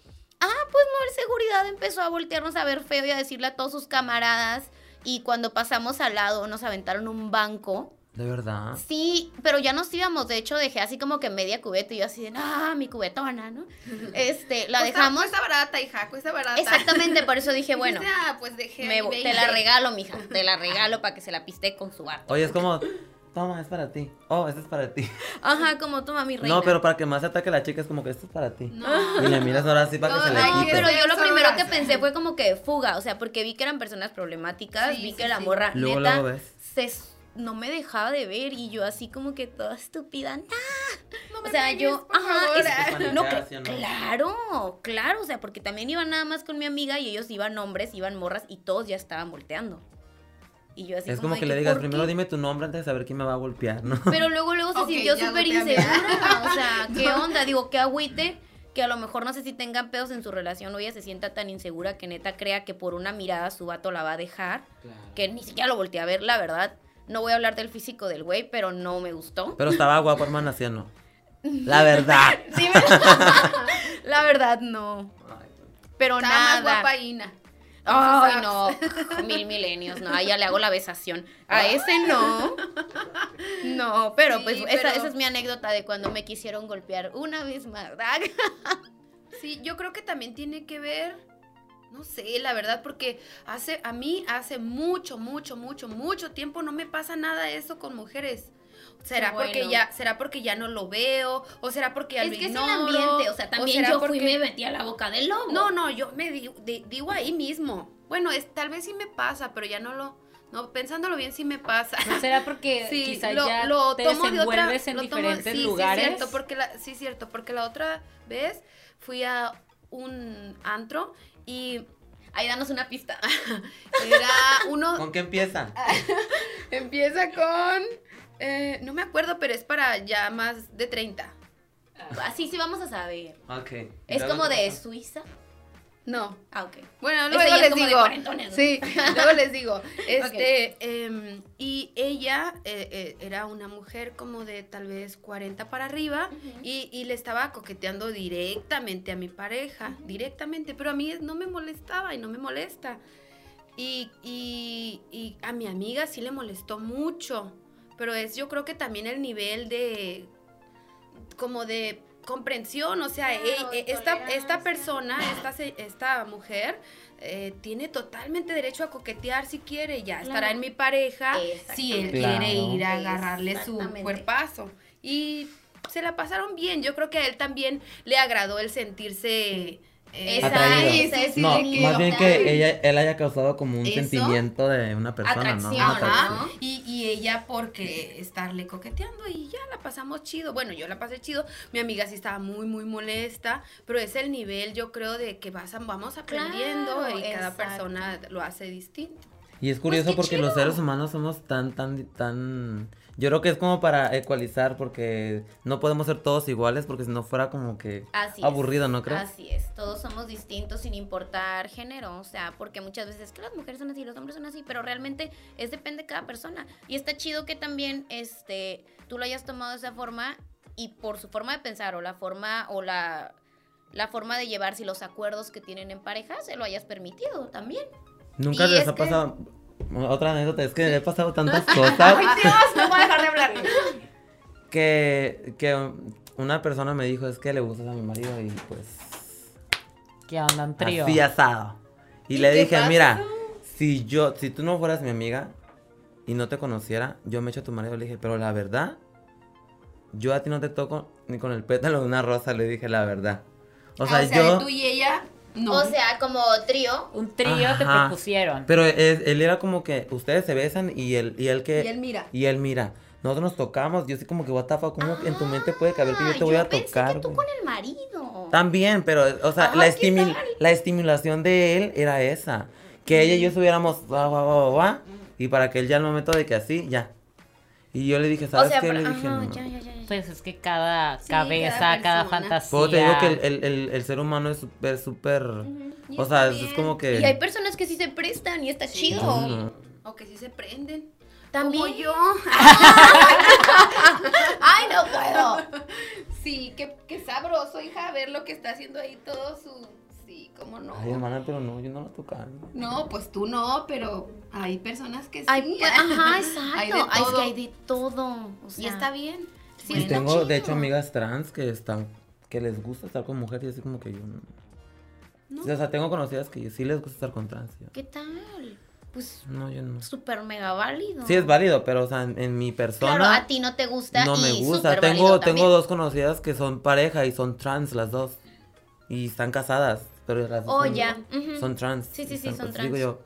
Ah, pues no, el seguridad empezó a voltearnos a ver feo y a decirle a todos sus camaradas. Y cuando pasamos al lado nos aventaron un banco. De verdad. Sí, pero ya nos íbamos. De hecho, dejé así como que media cubeta y yo así de, ah, mi cubetona, ¿no? Este, la Cuesta- dejamos. Cuesta barata, hija, cuesta barata. Exactamente, por eso dije, bueno. Ah, pues dejé Me- te 20. la regalo, mija. Te la regalo para que se la piste con su arte. Oye, es como, toma, es para ti. Oh, esto es para ti. Ajá, como toma mi reina. No, pero para que más se ataque la chica es como que esto es para ti. No. Y le miras ahora así para que No, se le ay, quite. Pero yo lo primero que pensé fue como que fuga, o sea, porque vi que eran personas problemáticas, Sí, vi sí, que la morra Luego, neta luego ves. se no me dejaba de ver y yo así como que toda estúpida. "Nah". No me O sea, pegues, yo, por ajá, favor. es- no, claro, claro, o sea, porque también iban nada más con mi amiga y ellos iban hombres, iban morras y todos ya estaban volteando. Y yo así Es como que le digas, ¿por primero qué? dime tu nombre antes de saber quién me va a golpear, ¿no? Pero luego, luego se Ok, sintió súper insegura. O sea, ¿qué onda? Digo, qué agüite. Que a lo mejor no sé si tengan pedos en su relación o ella se sienta tan insegura que neta crea que por una mirada su vato la va a dejar. Que ni siquiera lo volteé a ver, la verdad. No voy a hablar del físico del güey, pero no me gustó. Pero estaba guapo, hermana, ¿sí o no? La verdad. Sí, me- la verdad, no. Pero más nada. guapa Ina. Ay, Sus no, mil milenios, no, a ella le hago la besación. A ese no. No, pero Sí, pues Esa, pero- esa es mi anécdota de cuando me quisieron golpear una vez más. Sí, yo creo que también tiene que ver, no sé, la verdad, porque hace, a mí hace mucho, mucho, mucho, mucho tiempo no me pasa nada eso con mujeres. ¿Será porque ya, será porque ya no lo veo? ¿O será porque ya Es lo que es el ambiente, o sea, también yo fui y porque- me metí a la boca del lobo. No, no, yo me di- di- digo ahí mismo. Bueno, es, tal vez sí me pasa, pero ya no lo, no, pensándolo bien sí me pasa. ¿No será porque Sí, quizá lo, ya lo te tomo de otra, en lo tomo- diferentes sí, lugares? Sí, cierto, porque la, sí, cierto, porque la otra vez fui a un antro y Ahí danos una pista. era uno, ¿Con qué empieza? empieza con, eh, no me acuerdo, pero es para ya más de 30. Así sí vamos a saber. Ok. Es como ¿qué de? Suiza. No. Ah, ok. Bueno, luego les digo. Sí, luego les digo. Este, em, y ella eh, eh, era una mujer como de tal vez 40 para arriba y, y le estaba coqueteando directamente a mi pareja, directamente, pero a mí no me molestaba y no me molesta. Y, y- y a mi amiga sí le molestó mucho, pero es yo creo que también el nivel de, como de comprensión, o sea, Claro, e- e- esta, esta persona, esta, se- esta mujer, eh, tiene totalmente derecho a coquetear si quiere, ya estará Claro. en mi pareja si él quiere ir a agarrarle su cuerpazo. Y se la pasaron bien, yo creo que a él también le agradó el sentirse... eh, Esa- sí, no, más bien que ella, él haya causado como un ¿Eso? sentimiento de una persona, ¿no? Atracción, Una Ajá, atracción. y, y ella porque estarle coqueteando y ya la pasamos chido. Bueno, yo la pasé chido. Mi amiga sí estaba muy, muy molesta, pero es el nivel, yo creo, de que vas a- vamos aprendiendo Claro, y cada exacto. persona lo hace distinto. Y es curioso Pues porque los seres humanos somos tan, tan, tan... Yo creo que es como para ecualizar porque no podemos ser todos iguales porque si no fuera como que Así es. aburrido, ¿no crees? Así es, todos somos distintos sin importar género, o sea, porque muchas veces que las mujeres son así, los hombres son así, pero realmente es depende de cada persona. Y está chido que también este tú lo hayas tomado de esa forma y por su forma de pensar o la forma o la la forma de llevarse los acuerdos que tienen en pareja se lo hayas permitido también. Nunca Y les es ha que- pasado... Otra anécdota, es que he pasado tantas cosas Dios, no voy a dejar de hablar. que, que una persona me dijo es que le gustas a mi marido y pues... ¿Qué andan trío? Así asado. Y, ¿Y le dije, pasó? mira, si yo, si tú no fueras mi amiga y no te conociera, yo me echo a tu marido. Le dije, pero la verdad, yo a ti no te toco ni con el pétalo de una rosa, le dije la verdad. O sea, Ah, yo... tú y ella, no. O sea, como trío. Un trío te Ajá. propusieron. Pero es- él era como que ustedes se besan y él, y él que... y él mira. Y él mira. Nosotros nos tocamos, yo así como que, what the fuck, ¿cómo en tu mente puede caber que yo Ah, te voy a pensé tocar? que tú con el marido. También, pero, o sea, Ah, la, ¿qué estimil- tal? la estimulación de él era esa. Que ella y yo estuviéramos, guau, guau, guau, guau, y para que él ya al momento de que así, ya. Y yo le dije, O ¿sabes sea, qué? pero- Le dije, ajá, no. ya, ya, ya, ya. Pues es que cada Sí, cabeza, cada fantasía. Puedo te digo que el, el- el- el ser humano es súper, súper... O sea, es, como que... Y hay personas que sí se prestan y está chido. No. O que sí se prenden. También. Como yo. Ay, no puedo. Sí, qué, qué sabroso, hija, ver lo que está haciendo ahí todo su... Sí, cómo no. Ay, hermana, pero no, yo no lo tocaba. No, pues tú no, pero hay personas que sí. Ay, pues, ajá, exacto. Hay de Ay, es todo. que hay de todo. O sea, y está bien. Sí, y tengo, chido. de hecho, amigas trans que están... Que les gusta estar con mujeres y así como que yo no... No. O sea, tengo conocidas que sí les gusta estar con trans. yo- ¿Qué tal? Pues No, yo no. súper mega válido. Sí es válido, pero o sea, en, en mi persona Claro, a ti no te gusta no me gusta. Tengo tengo dos conocidas que son pareja y son trans las dos y están casadas, pero las dos Oh, son, ya. son trans. Sí, sí, sí, son pues, Digo trans. yo,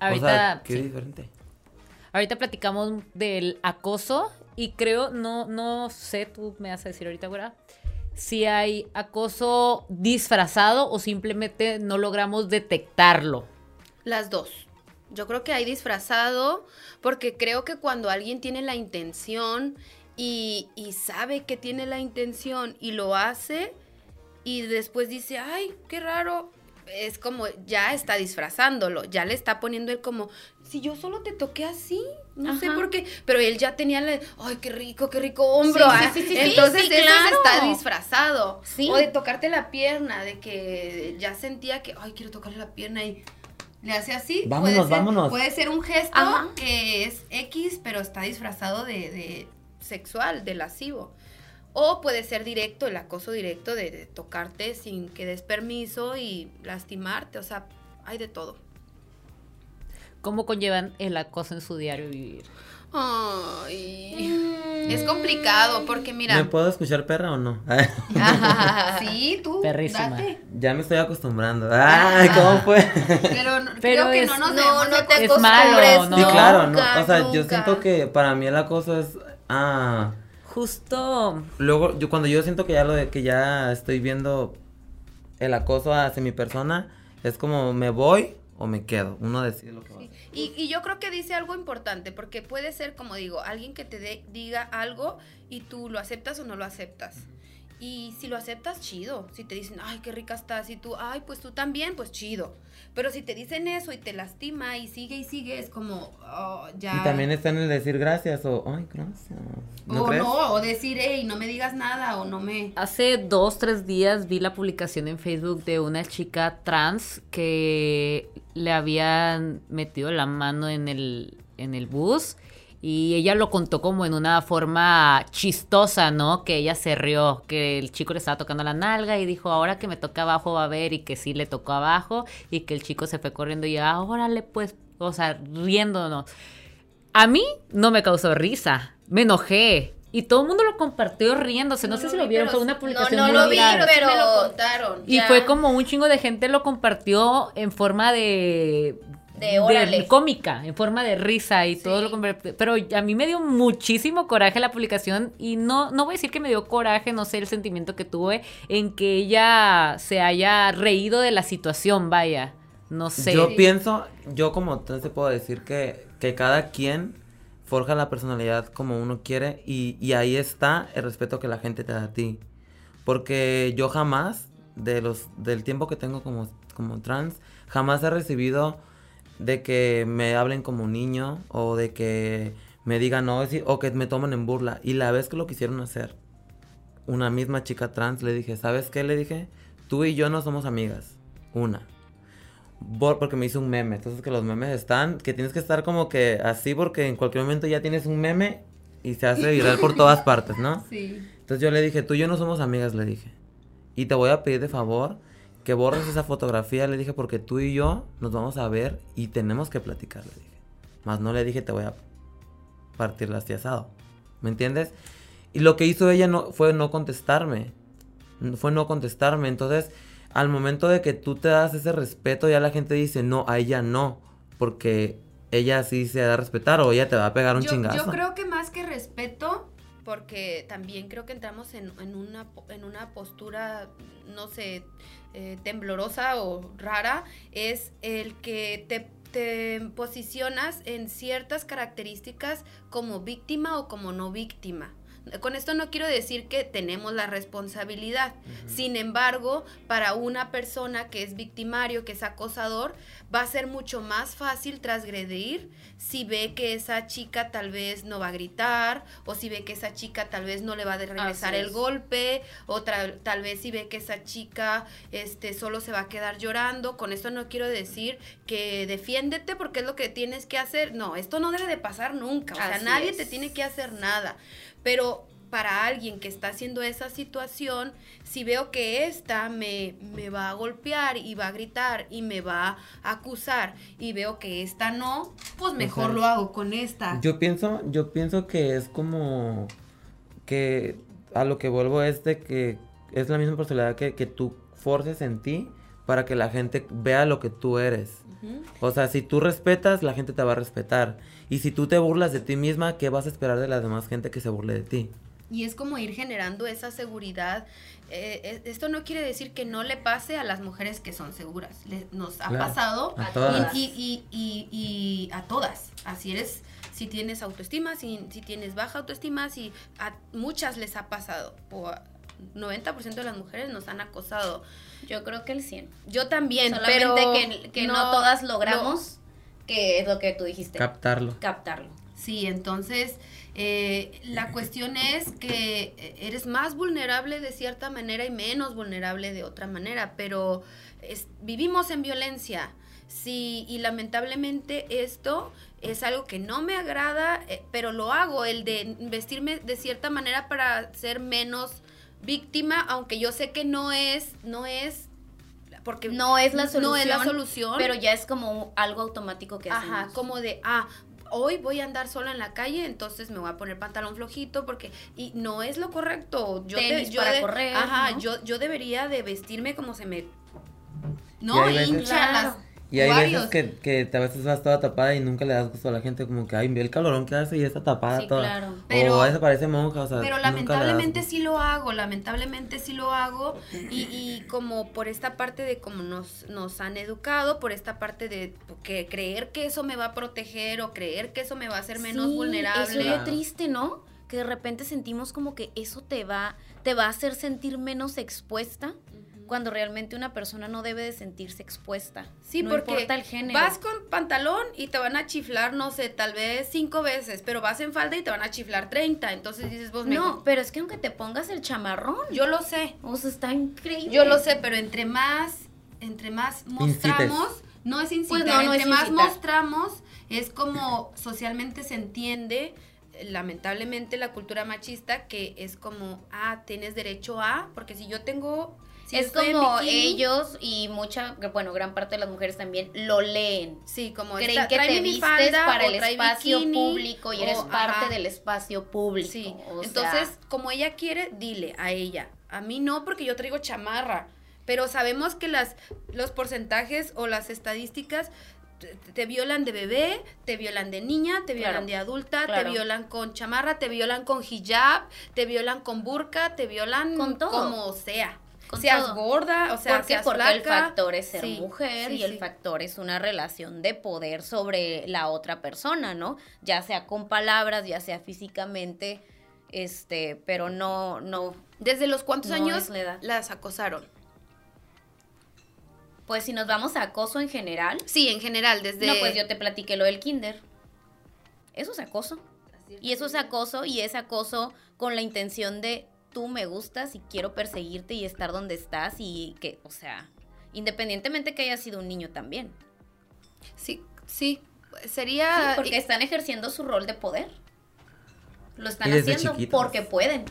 Ahorita, o sea, qué sí. diferente. Ahorita platicamos del acoso y creo, no, no sé, tú me vas a decir ahorita, güera, si hay acoso disfrazado o simplemente no logramos detectarlo. Las dos. Yo creo que hay disfrazado, porque creo que cuando alguien tiene la intención y, y sabe que tiene la intención y lo hace, y después dice, ay, qué raro, es como ya está disfrazándolo, ya le está poniendo él como, si yo solo te toqué así, no sé por qué, pero él ya tenía la, ay, qué rico, qué rico hombro. Sí, ah". sí, sí, sí, sí, Entonces sí, eso claro. está disfrazado. Sí. O de tocarte la pierna, de que ya sentía que, ay, quiero tocarle la pierna y le hace así. Vámonos, puede ser, vámonos. Puede ser un gesto Ajá. que es X, pero está disfrazado de, de sexual, de lascivo. O puede ser directo, el acoso directo de, de tocarte sin que des permiso y lastimarte. O sea, hay de todo. ¿Cómo conllevan el acoso en su diario vivir? Ay, es complicado porque mira. ¿Me puedo escuchar perra o no? sí, tú. Perrísima. date. ya me estoy acostumbrando. Ay, ¿cómo fue? Pero, no- Pero creo que es- no nos no, no te Es acostumbrar. malo, ¿no? Sí, claro, no. Nunca, O sea, yo siento que para mí el acoso es ah Justo Luego, yo cuando yo siento que ya lo de que ya estoy viendo el acoso hacia mi persona, es como me voy o me quedo. Uno decide lo que va a hacer. Y, y yo creo que dice algo importante, porque puede ser, como digo, alguien que te de- diga algo y tú lo aceptas o no lo aceptas. Y si lo aceptas, chido. Si te dicen, ay, qué rica estás, y tú, ay, pues tú también, pues chido. Pero si te dicen eso y te lastima y sigue y sigue, es como, oh, ya. Y también está en el decir gracias o, ay, gracias. ¿No o crees? no, o decir, hey, no me digas nada, o no me. Hace dos, tres días vi la publicación en Facebook de una chica trans que le habían metido la mano en el, en el bus y ella lo contó como en una forma chistosa, ¿no? Que ella se rió, que el chico le estaba tocando la nalga y dijo, ahora que me toca abajo va a ver y que sí le tocó abajo y que el chico se fue corriendo y "Ah, órale pues, o sea, riéndonos. A mí no me causó risa, me enojé. Y todo el mundo lo compartió riéndose. No, sé si lo vi, vieron, fue una no, publicación no muy lo vi, viral. pero, me lo contaron. Y Ya. fue como un chingo de gente lo compartió en forma de... De órale. cómica, en forma de risa y todo lo. Pero a mí me dio muchísimo coraje la publicación y no, no voy a decir que me dio coraje, no sé el sentimiento que tuve en que ella se haya reído de la situación, vaya. No sé. Yo pienso, yo como trans te puedo decir que, que cada quien forja la personalidad como uno quiere y, y ahí está el respeto que la gente te da a ti. Porque yo jamás, de los, del tiempo que tengo como, como trans, jamás he recibido de que me hablen como un niño o de que me digan no o que me tomen en burla. Y la vez que lo quisieron hacer, una misma chica trans, le dije, ¿sabes qué? Le dije, tú y yo no somos amigas. Una. Por- porque me hizo un meme. Entonces que los memes están, que tienes que estar como que así porque en cualquier momento ya tienes un meme y se hace viral por todas partes, ¿no? Sí. Entonces yo le dije, tú y yo no somos amigas, le dije. Y te voy a pedir de favor que borres esa fotografía, le dije, porque tú y yo nos vamos a ver y tenemos que platicar, le dije. Más no le dije, te voy a partir la asado. ¿Me entiendes? Y lo que hizo ella no, fue no contestarme. Fue no contestarme. Entonces, al momento de que tú te das ese respeto, ya la gente dice, no, a ella no. Porque ella sí se da a respetar o ella te va a pegar un yo, chingazo. yo creo que más que respeto, porque también creo que entramos en, en una, en una postura, no sé, eh, temblorosa o rara, es el que te, te posicionas en ciertas características como víctima o como no víctima. Con esto no quiero decir que tenemos la responsabilidad. Sin embargo, para una persona que es victimario, que es acosador, va a ser mucho más fácil transgredir si ve que esa chica tal vez no va a gritar, o si ve que esa chica tal vez no le va a regresar el golpe, o tal vez si ve que esa chica este, solo se va a quedar llorando. Con esto no quiero decir que defiéndete porque es lo que tienes que hacer. No, esto no debe de pasar nunca. O sea, Así nadie es. te tiene que hacer nada. Pero para alguien que está haciendo esa situación, si veo que esta me, me va a golpear y va a gritar y me va a acusar y veo que esta no, pues mejor lo hago con esta. Yo pienso, yo pienso que es como que a lo que vuelvo es de que es la misma personalidad que, que tú forces en ti para que la gente vea lo que tú eres. O sea, si tú respetas, la gente te va a respetar. Y si tú te burlas de ti misma, ¿qué vas a esperar de la demás gente que se burle de ti? Y es como ir generando esa seguridad. Eh, eh, esto no quiere decir que no le pase a las mujeres que son seguras. Le- nos ha Claro, pasado a y- todas. Y, y- y- y a todas. Así eres, si tienes autoestima, si, si tienes baja autoestima, si a muchas les ha pasado. O a 90% de las mujeres nos han acosado. Yo creo que el 100. Yo también, Solamente pero que, que no, todas logramos, que es lo que tú dijiste, Captarlo. captarlo. Sí, entonces eh, la cuestión es que eres más vulnerable de cierta manera y menos vulnerable de otra manera, pero es- vivimos en violencia. Sí, y lamentablemente esto es algo que no me agrada, eh, pero lo hago, el de vestirme de cierta manera para ser menos víctima, aunque yo sé que no es, no es, porque No es la solución, no es la solución, pero ya es como algo automático que hacemos. Ajá, como de, ah, hoy voy a andar sola en la calle, entonces me voy a poner pantalón flojito porque y no es lo correcto. Yo Tenis yo para correr, Ajá, ¿no? yo yo debería de vestirme como se me no hincha Claro. las Y hay veces que, que a veces vas toda tapada y nunca le das gusto a la gente, como que, ay, ve el calorón que hace y está tapada Sí, toda. claro. Pero- o a veces parece monja, o sea, Pero lamentablemente sí lo hago, lamentablemente sí lo hago y, y como por esta parte de cómo nos, nos han educado, por esta parte de que creer que eso me va a proteger o creer que eso me va a hacer menos Sí, vulnerable. Eso es lo triste, ¿no? que de repente sentimos como que eso te va, te va a hacer sentir menos expuesta cuando realmente una persona no debe de sentirse expuesta. Sí, no porque importa el género. vas con pantalón y te van a chiflar, no sé, tal vez cinco veces, pero vas en falda y te van a chiflar 30. Entonces dices vos, No, mejor- pero es que aunque te pongas el chamarrón, yo lo sé, o sea, está increíble. yo lo sé, pero entre más, entre más mostramos, no es incitar, Pues no, no entre es más incitar. mostramos, es como socialmente se entiende, eh, lamentablemente la cultura machista, que es como, ah, tienes derecho a, porque si yo tengo... si es como bikini, ellos y mucha, bueno, gran parte de las mujeres también lo leen. Sí, como Creen esta- que te vistes falda para el espacio bikini, público y eres o- parte ajá. del espacio público. Sí, o sea, entonces, como ella quiere, dile a ella. A mí no, porque yo traigo chamarra. Pero sabemos que las, los porcentajes o las estadísticas te, te violan de bebé, te violan de niña, te violan Claro, de adulta, claro. te violan con chamarra, te violan con hijab, te violan con burka, te violan Con todo. como sea. Con seas todo. gorda, o sea, ¿Por qué? seas Porque flaca. el factor es ser Sí, mujer sí, y el sí. factor es una relación de poder sobre la otra persona, ¿no? Ya sea con palabras, ya sea físicamente, este, pero no, no, ¿Desde los cuántos No años la las acosaron? pues si nos vamos a acoso en general, Sí, en general, desde... no, pues yo te platiqué lo del kinder. Eso es acoso. Y eso es acoso y es acoso con la intención de tú me gustas y quiero perseguirte y estar donde estás y que, o sea, independientemente que haya sido un niño también. Sí, sí. Sí, Sería... porque están ejerciendo su rol de poder. Lo están haciendo chiquitos. porque pueden,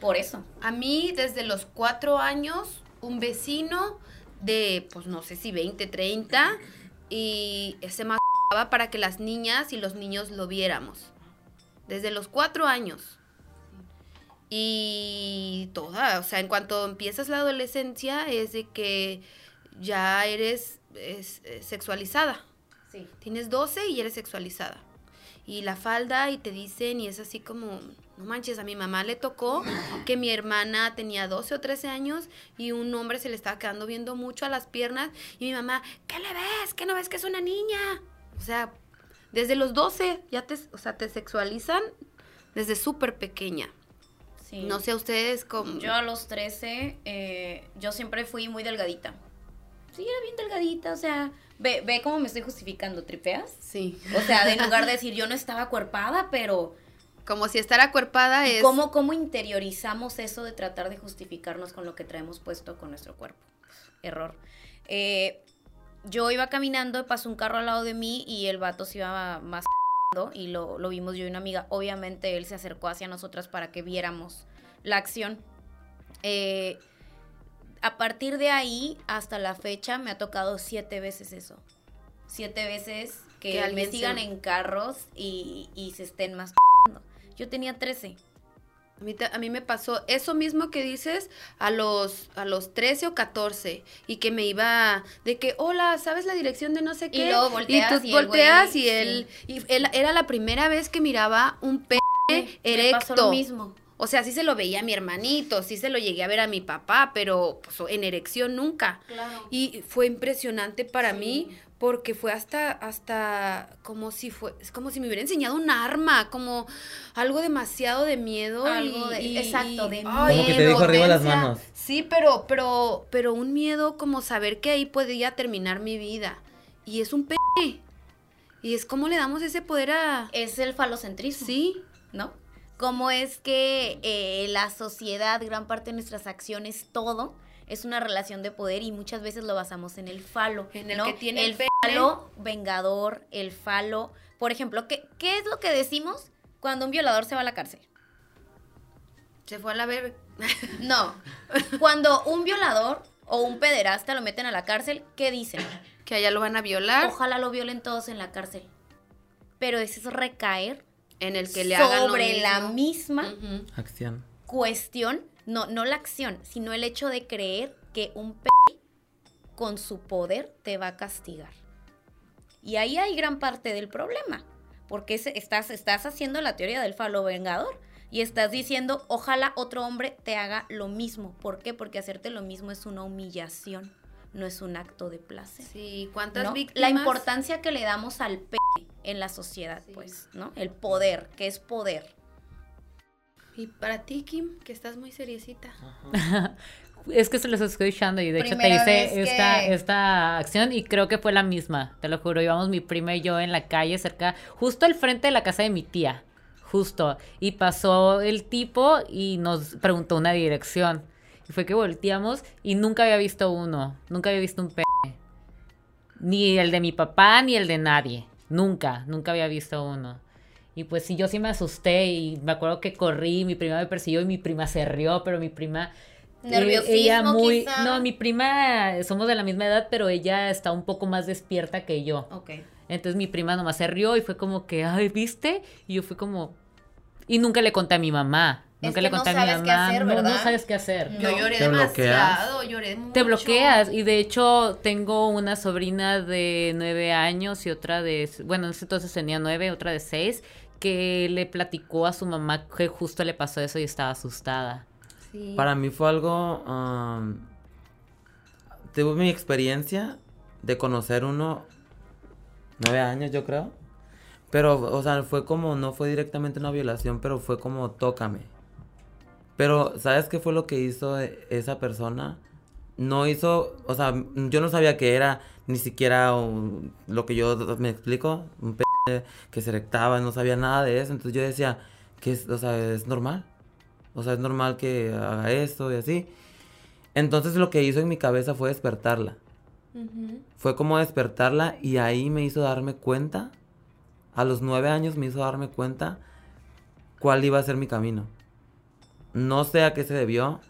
por eso. A mí, desde los cuatro años, un vecino de, pues no sé si 20, 30, y se me para que las niñas y los niños lo viéramos. Desde los cuatro años. Y toda, o sea, en cuanto empiezas la adolescencia, es de que ya eres es, eh, sexualizada. Sí. Tienes 12 y eres sexualizada. Y la falda y te dicen y es así como, no manches, a mi mamá le tocó que mi hermana tenía 12 o 13 años y un hombre se le estaba quedando viendo mucho a las piernas y mi mamá, ¿qué le ves? ¿Qué no ves que es una niña? O sea, desde los 12 ya te, o sea, te sexualizan desde súper pequeña. Sí. No sé a ustedes cómo... Yo a los 13, eh, yo siempre fui muy delgadita. Sí, era bien delgadita, o sea, ve, ve cómo me estoy justificando, ¿tripeas? Sí. O sea, de en lugar de decir yo no estaba cuerpada, pero Como si estar acuerpada es... ¿cómo, ¿cómo interiorizamos eso de tratar de justificarnos con lo que traemos puesto con nuestro cuerpo? Error. Eh, yo iba caminando, pasó un carro al lado de mí y el vato se iba más y lo, lo vimos yo y una amiga. Obviamente él se acercó hacia nosotras para que viéramos la acción. Eh, a partir de ahí hasta la fecha me ha tocado siete veces eso. Siete veces que, Que me sigan se- en carros y, y se estén más. Yo tenía 13. A mí, a mí me pasó eso mismo que dices a los, a los 13 o 14 y que me iba de que, hola, ¿sabes la dirección de no sé Y qué? luego volteas tú y el volteas y él, y él era la primera vez que miraba un p Me pasó lo erecto. mismo. O sea, sí se lo veía a mi hermanito, sí se lo llegué a ver a mi papá, pero pues, en erección nunca. Claro. Y fue impresionante para Sí. mí porque fue hasta, hasta como si fue, es como si me hubiera enseñado un arma, como algo demasiado de miedo. Algo y- de- y- exacto, de ay, Como que te dijo arriba las manos. Sí, pero, pero, pero un miedo como saber que ahí podía terminar mi vida. Y es un p. Y es como le damos ese poder a... Es el falocentrismo. Sí. ¿no? Cómo es que eh, la sociedad, gran parte de nuestras acciones, todo es una relación de poder y muchas veces lo basamos en el falo. En el ¿no? que tiene el falo vengador, el falo. Por ejemplo, ¿qué, ¿qué es lo que decimos cuando un violador se va a la cárcel? Se fue a la ver. No. Cuando un violador o un pederasta lo meten a la cárcel, ¿qué dicen? que allá lo van a violar. Ojalá lo violen todos en la cárcel. Pero eso es recaer en el que le hagan lo sobre la misma. Acción. cuestión, no, no la acción, sino el hecho de creer que un p con su poder te va a castigar. Y ahí hay gran parte del problema, porque es- estás, estás haciendo la teoría del falo vengador y estás diciendo, ojalá otro hombre te haga lo mismo. ¿Por qué? Porque hacerte lo mismo es una humillación, no es un acto de placer. Sí, ¿cuántas ¿no? víctimas? La importancia que le damos al p en la sociedad, Sí. pues, ¿no? El poder, que es poder. Y para ti, Kim, que estás muy seriecita. es que se los estoy escuchando y de hecho te hice esta, que- esta acción y creo que fue la misma, te lo juro. Íbamos mi prima y yo en la calle cerca, justo al frente de la casa de mi tía, justo. Y pasó el tipo y nos preguntó una dirección. Y fue que volteamos y nunca había visto uno, nunca había visto un p. Ni el de mi papá ni el de nadie. Nunca, nunca había visto uno. Y pues sí, yo sí me asusté y me acuerdo que corrí, mi prima me persiguió y mi prima se rió, pero mi prima... eh, Nerviosismo, ella muy... quizá. No, mi prima, somos de la misma edad, pero ella está un poco más despierta que yo. Ok. Entonces mi prima nomás se rió y fue como que, ay, ¿viste? Y yo fui como... Y nunca le conté a mi mamá. Es Nunca que le no conté a mi sabes qué mamá. hacer, no, no sabes qué hacer. No. Yo lloré ¿Te bloqueas? demasiado, lloré mucho. Te bloqueas y de hecho tengo una sobrina de nueve años y otra de, bueno, en ese entonces tenía nueve, otra de seis, que le platicó a su mamá que justo le pasó eso y estaba asustada. Sí. Para mí fue algo. am, tuve mi experiencia de conocer uno. Nueve años, yo creo. Pero, o sea, fue como. No fue directamente una violación, pero fue como tócame. Pero, ¿sabes qué fue lo que hizo e- esa persona? No hizo. O sea, yo no sabía que era ni siquiera un- lo que yo me explico. Un p que se erectaba, no sabía nada de eso. Entonces yo decía, que es, o sea, es normal. O sea, es normal que haga esto y así. Entonces lo que hizo en mi cabeza fue despertarla. Fue como despertarla y ahí me hizo darme cuenta. A los nueve años me hizo darme cuenta cuál iba a ser mi camino. No sé a qué se debió,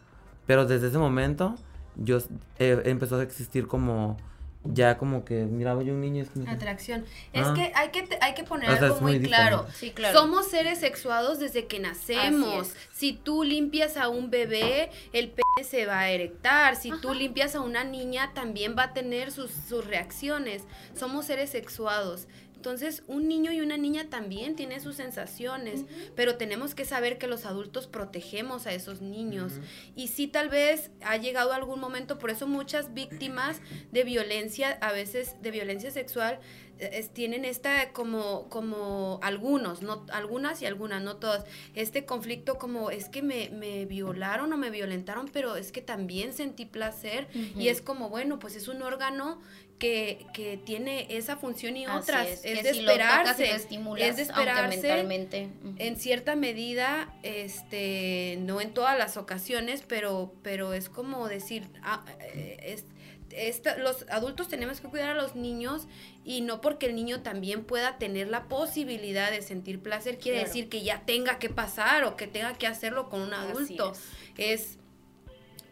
pero desde ese momento yo eh, empezó a existir como ya como que miraba yo un niño es como Atracción. Es Ah. que hay que, hay que poner O sea, algo muy muy claro. diferente. Sí, claro. Somos seres sexuados desde que nacemos. Si tú limpias a un bebé, el pene se va a erectar. Si tú limpias a una niña, también va a tener sus, sus reacciones. Somos seres sexuados. Entonces, un niño y una niña también tienen sus sensaciones, pero tenemos que saber que los adultos protegemos a esos niños. Y sí, tal vez ha llegado algún momento, por eso muchas víctimas de violencia, a veces de violencia sexual, eh, es- tienen esta como, como algunos, no, algunas y algunas, no todas, este conflicto como es que me, me violaron o me violentaron, pero es que también sentí placer y es como, bueno, pues es un órgano que, que tiene esa función y otras, es, es, que de si esperarse, estimulas, es de esperarse mentalmente. en cierta medida, este, no en todas las ocasiones, pero, pero es como decir, ah, eh, es- esta- los adultos tenemos que cuidar a los niños y no porque el niño también pueda tener la posibilidad de sentir placer, quiere Claro. decir que ya tenga que pasar o que tenga que hacerlo con un Así adulto. es. Es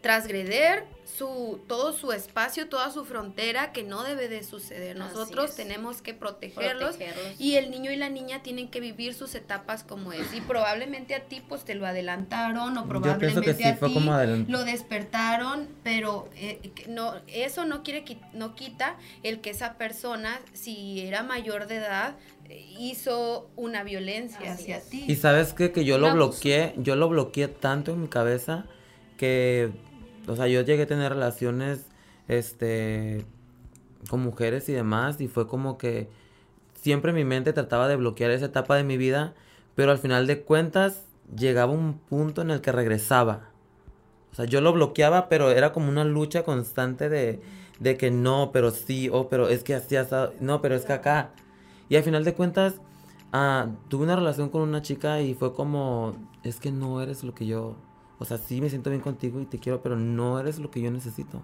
trasgreder su todo su espacio, toda su frontera que no debe de suceder. Nosotros tenemos que protegerlos Protegerlos. y el niño y la niña tienen que vivir sus etapas como es. Y probablemente a ti pues te lo adelantaron o probablemente pienso que sí a fue ti lo despertaron, pero eh, no eso no quiere qui- no quita el que esa persona si era mayor de edad hizo una violencia Así hacia es. ti. Y sabes qué? que yo lo bloqueé, yo lo bloqueé tanto en mi cabeza que, o sea, yo llegué a tener relaciones, este, con mujeres y demás y fue como que siempre mi mente trataba de bloquear esa etapa de mi vida, pero al final de cuentas llegaba un punto en el que regresaba. O sea, yo lo bloqueaba, pero era como una lucha constante de, de que no, pero sí, o pero es que así, así, no, pero es que acá. Y al final de cuentas, ah, tuve una relación con una chica y fue como, es que no eres lo que yo, o sea, sí me siento bien contigo y te quiero, pero no eres lo que yo necesito.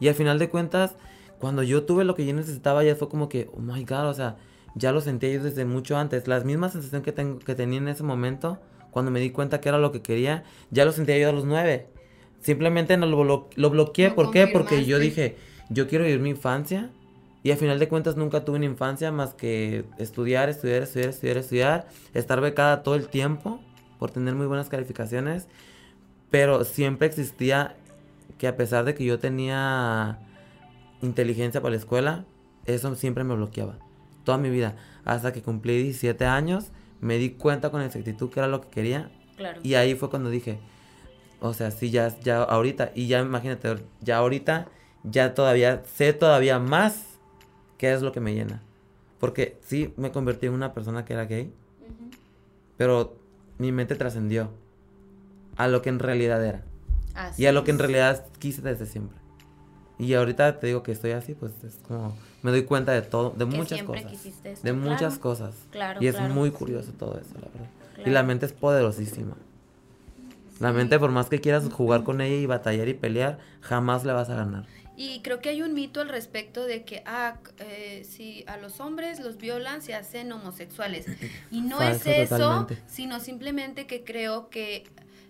Y al final de cuentas, cuando yo tuve lo que yo necesitaba, ya fue como que, oh my god, o sea, ya lo sentía yo desde mucho antes. La misma sensación que, tengo, que tenía en ese momento, cuando me di cuenta que era lo que quería, ya lo sentía yo a los nueve. Simplemente no lo, blo- lo bloqueé. Lo ¿Por qué? Porque yo dije, yo quiero vivir mi infancia. Y al final de cuentas nunca tuve una infancia más que estudiar, estudiar, estudiar, estudiar, estudiar, estar becada todo el tiempo por tener muy buenas calificaciones. Pero siempre existía que a pesar de que yo tenía inteligencia para la escuela, eso siempre me bloqueaba. Toda mi vida. Hasta que cumplí 17 años, me di cuenta con exactitud que era lo que quería. Claro. Y ahí fue cuando dije, o sea, sí, ya, ya ahorita, y ya imagínate, ya ahorita, ya todavía, sé todavía más qué es lo que me llena. Porque sí, me convertí en una persona que era gay, pero mi mente trascendió. A lo que en realidad era. Así Y a lo que en realidad quise desde siempre. Y ahorita te digo que estoy así, pues es como me doy cuenta de todo, de Que muchas siempre cosas. quisiste esto, de muchas claro. cosas. Claro, y es claro. muy curioso todo eso, la verdad. Y la mente es poderosísima. La mente, por más que quieras jugar con ella y batallar y pelear, jamás le vas a ganar. Y creo que hay un mito al respecto de que, ah, eh, si a los hombres los violan, se hacen homosexuales. Y no Falso es eso, totalmente. sino simplemente que creo que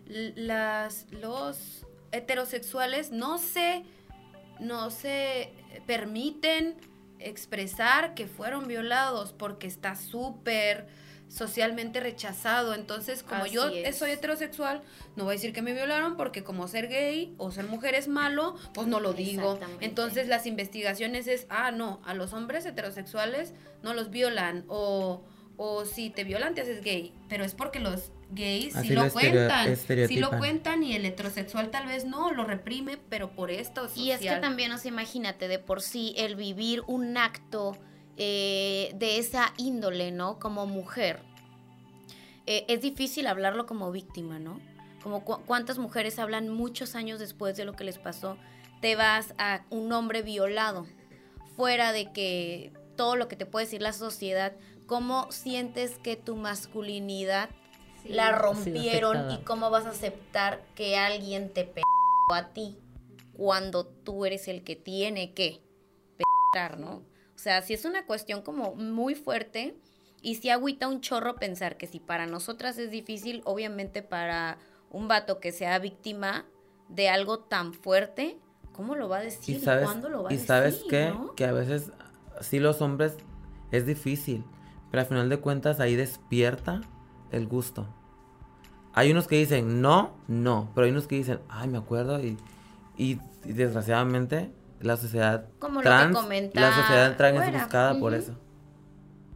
las, los heterosexuales no se, no se permiten expresar que fueron violados porque está súper socialmente rechazado. Entonces, como yo es. soy heterosexual, no voy a decir que me violaron porque como ser gay o ser mujer es malo, pues no lo digo. Entonces, las investigaciones es, ah, no, a los hombres heterosexuales no los violan o, o si te violan te haces gay, pero es porque los gays sí Así lo lo cuentan, sí lo cuentan y el heterosexual tal vez no, lo reprime, pero por esto Y es que social. también, o sea, imagínate, de por sí, el vivir un acto eh, de esa índole, ¿no? Como mujer. eh, es difícil hablarlo como víctima, ¿no? Como cu- cuántas mujeres hablan muchos años después de lo que les pasó. Te vas a un hombre violado, fuera de que todo lo que te puede decir la sociedad, ¿cómo sientes que tu masculinidad la rompieron y cómo vas a aceptar que alguien te pe a ti cuando tú eres el que tiene que pegar, ¿no? O sea, si es una cuestión como muy fuerte y si agüita un chorro pensar que si para nosotras es difícil, obviamente para un vato que sea víctima de algo tan fuerte, ¿cómo lo va a decir? Y sabes, ¿Cuándo lo va a y decir? sabes qué? no? Que a veces sí los hombres es difícil, pero al final de cuentas ahí despierta el gusto. Hay unos que dicen no, no, pero hay unos que dicen, ay, me acuerdo y, y, y desgraciadamente la sociedad Como lo que trans, comenta la sociedad trans es fuera. buscada por eso.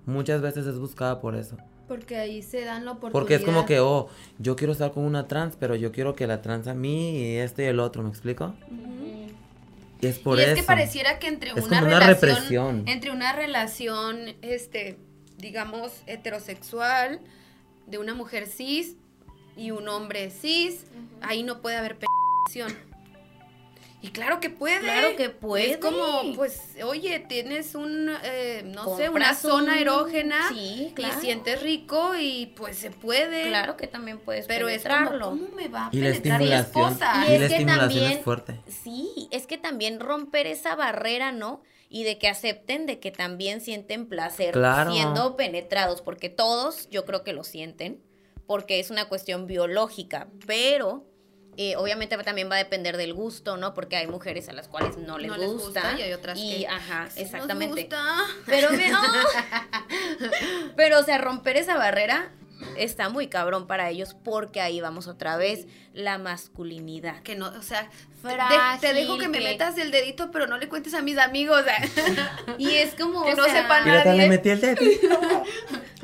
Muchas veces es buscada por eso. Porque ahí se dan la oportunidad. Porque es como que, oh, yo quiero estar con una trans, pero yo quiero que la trans a mí y este y el otro, ¿me explico? Y es por y eso. es que pareciera que entre Es una como una relación, represión. entre una relación, este, digamos, heterosexual, de una mujer cis y un hombre cis, ahí no puede haber penetración. Y claro que puede. Claro que puede. Es como, pues, oye, tienes un, eh, no sé, una zona un- erógena Sí, y claro. sientes rico y pues se puede. Claro que también puedes Pero es como, penetrarlo. ¿cómo me va a Y la penetrar mi estimulación, esposa? Y y es la que estimulación también- es fuerte. Sí, es que también romper esa barrera, ¿no? Y de que acepten de que también sienten placer Claro. siendo penetrados, porque todos yo creo que lo sienten, porque es una cuestión biológica, pero eh, obviamente también va a depender del gusto, ¿no? Porque hay mujeres a las cuales no les, No les gusta, y hay otras y, que ajá, Sí nos exactamente. gusta. Pero, me- ¡Ah! pero, o sea, romper esa barrera está muy cabrón para ellos porque ahí vamos otra vez, la masculinidad. Que no, o sea, te- Frágil, te dejo que me metas el dedito, pero no le cuentes a mis amigos. Y es como, Que o no sea, Mira, nadie. le metí el dedo.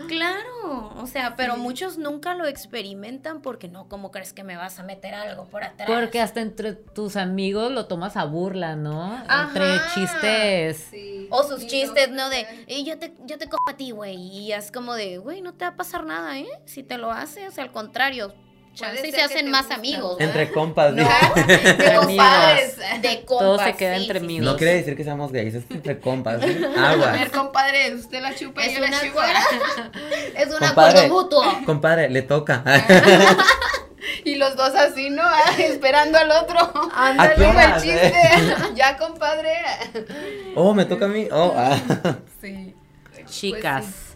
Claro, o sea, pero muchos nunca lo experimentan porque no, ¿cómo crees que me vas a meter algo por atrás? Porque hasta entre tus amigos lo tomas a burla, ¿no? Ajá. Entre chistes. O sus chistes, ¿no? De, "Eh, yo te, yo te cojo a ti, güey. Y es como de, güey, no te va a pasar nada, ¿eh? Si te lo hace, o sea, al contrario. Chance se hacen más gusta. amigos. ¿verdad? Entre compas. No, de compadres. De compas. Todo se queda sí, entre sí, amigos. No sí. quiere decir que seamos gays, es entre compas. ¿eh? A ver, compadre, usted la chupa y Es yo la una chupo. Es un Compadre. acuerdo mutuo. Compadre, le toca. Y los dos así, ¿no? Ah, Esperando al otro. ¿A Ándale, el horas, chiste. eh? ya, compadre. oh, me toca a mí. Oh, ah. Sí. Chicas.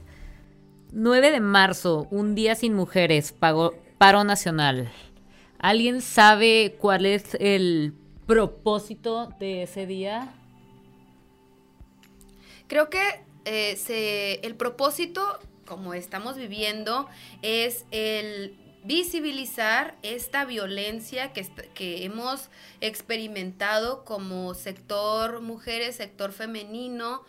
9 de marzo, un día sin mujeres, pago- paro nacional. ¿Alguien sabe cuál es el propósito de ese día? Creo que eh, se, el propósito, como estamos viviendo, es el visibilizar esta violencia que, que hemos experimentado como sector mujeres, sector femenino,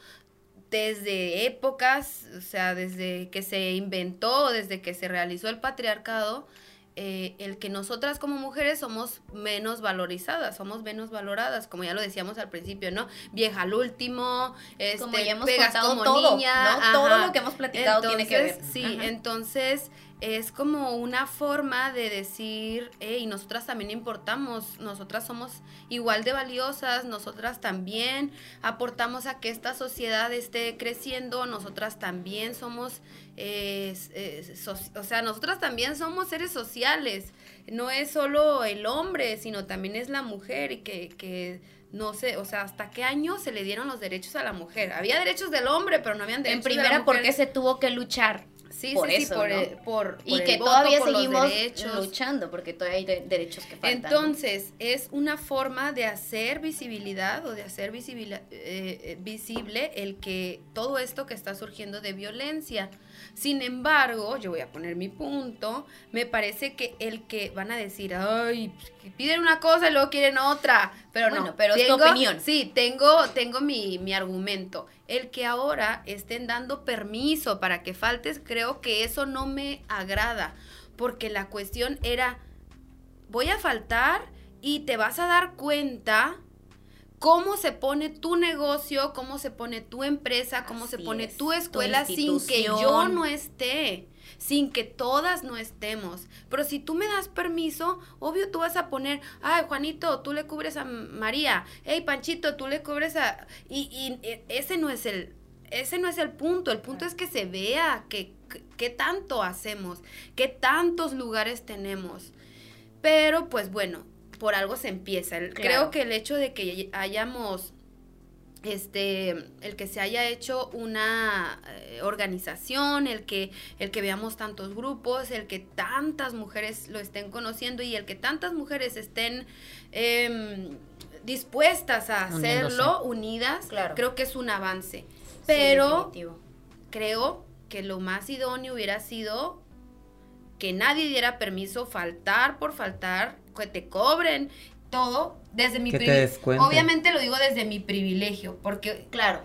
desde épocas, o sea, desde que se inventó, desde que se realizó el patriarcado, eh, el que nosotras como mujeres somos menos valorizadas, somos menos valoradas, como ya lo decíamos al principio, ¿no? Vieja al último, este, Como ya hemos pegas como todo, niña, ¿no? Todo lo que hemos platicado tiene que ver. Sí, Ajá. entonces es como una forma de decir, hey, nosotras también importamos, nosotras somos igual de valiosas, nosotras también aportamos a que esta sociedad esté creciendo, nosotras también somos, o sea, nosotras también somos seres sociales, no es solo el hombre, sino también es la mujer y que, que no sé, o sea, hasta qué año se le dieron los derechos a la mujer. Había derechos del hombre, pero no habían derechos de la mujer. En primera, porque se tuvo que luchar Sí, por sí, por, por, y que todavía seguimos luchando porque todavía hay derechos que faltan. Entonces, es una forma de hacer visibilidad o de hacer visible, eh, eh, visible el que todo esto que está surgiendo de violencia. Sin embargo, yo voy a poner mi punto, me parece que el que van a decir, ay, piden una cosa y luego quieren otra, pero no, pero es tu opinión. Sí, tengo, tengo mi, mi argumento el que ahora estén dando permiso para que faltes, creo que eso no me agrada, porque la cuestión era, voy a faltar y te vas a dar cuenta cómo se pone tu negocio, cómo se pone tu empresa, cómo se pone tu escuela sin que yo no esté sin que todas no estemos. Pero si tú me das permiso, obvio tú vas a poner, ay, Juanito, tú le cubres a María, hey, Panchito, tú le cubres a... Y, y e, ese no es el... Ese no es el punto, el punto es que se vea que, qué tanto hacemos, qué tantos lugares tenemos. Pero pues bueno, por algo se empieza. Creo que el hecho de que hayamos este, el que se haya hecho una eh, organización, el que, el que veamos tantos grupos, el que tantas mujeres lo estén conociendo y el que tantas mujeres estén em, dispuestas a hacerlo, unidas, creo que es un avance. Pero creo que lo más idóneo hubiera sido que nadie diera permiso faltar por faltar, que te cobren todo desde mi privilegio. Obviamente lo digo desde mi privilegio, porque claro,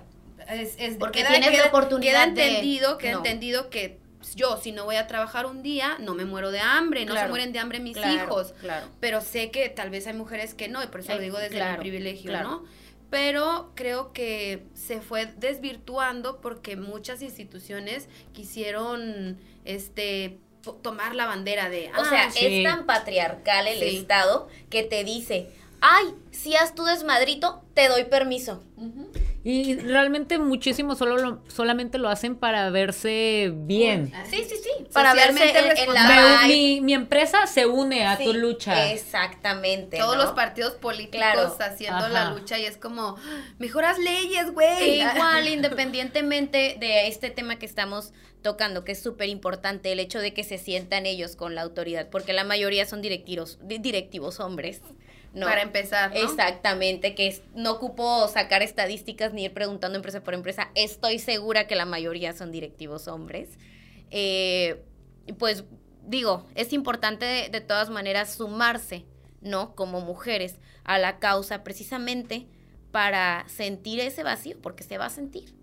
es, es porque tienes la oportunidad queda entendido, que entendido que yo si no voy a trabajar un día no me muero de hambre, no se mueren de hambre mis hijos. Claro. Pero sé que tal vez hay mujeres que no y por eso lo digo desde mi privilegio, ¿no? Pero creo que se fue desvirtuando porque muchas instituciones quisieron este tomar la bandera de... o sea, ah, es tan patriarcal el Estado que te dice, ay, si haz tu desmadrito, te doy permiso. Y realmente muchísimos solo solamente lo hacen para verse bien. Sí, sí, sí. Para verse en, la... Mi, mi, empresa se une a tu lucha. Exactamente. Todos los partidos políticos haciendo la lucha y es como, mejoras leyes, güey. Igual, independientemente de este tema que estamos tocando, que es súper importante, el hecho de que se sientan ellos con la autoridad, porque la mayoría son directivos, directivos hombres. Para empezar. Exactamente, que no ocupo sacar estadísticas ni ir preguntando empresa por empresa. Estoy segura que la mayoría son directivos hombres. Eh, pues digo, es importante de, de, todas maneras sumarse, ¿no? Como mujeres a la causa precisamente para sentir ese vacío, porque se va a sentir.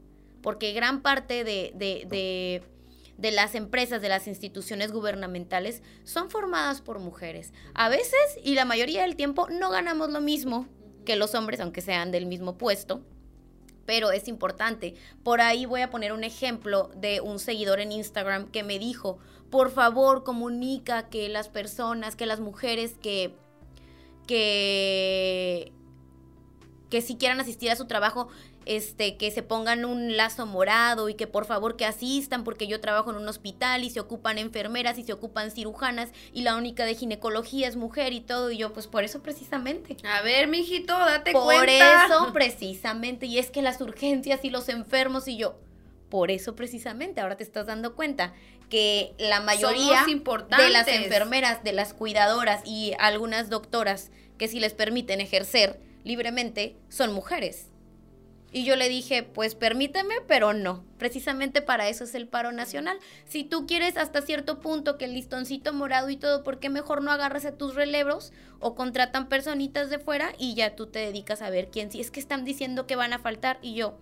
Porque gran parte de, de, de las empresas, de las instituciones gubernamentales, son formadas por mujeres. A veces, y la mayoría del tiempo, no ganamos lo mismo que los hombres, aunque sean del mismo puesto. Pero es importante. Por ahí voy a poner un ejemplo de un seguidor en Instagram que me dijo, por favor, comunica que las personas, que las mujeres que, que, que si quieran asistir a su trabajo, este, que se pongan un lazo morado y que por favor que asistan porque yo trabajo en un hospital y se ocupan enfermeras y se ocupan cirujanas y la única de ginecología es mujer y todo y yo pues por eso precisamente. A ver, mijito, date cuenta. Por eso precisamente y es que las urgencias y los enfermos y yo por eso precisamente ahora te estás dando cuenta que la mayoría de las enfermeras, de las cuidadoras y algunas doctoras que si les permiten ejercer libremente son mujeres. Y yo le dije, pues permíteme, pero no. Precisamente para eso es el paro nacional. Si tú quieres hasta cierto punto que el listoncito morado y todo, ¿por qué mejor no agarras a tus relevos o contratan personitas de fuera y ya tú te dedicas a ver quién? Si es que están diciendo que van a faltar y yo,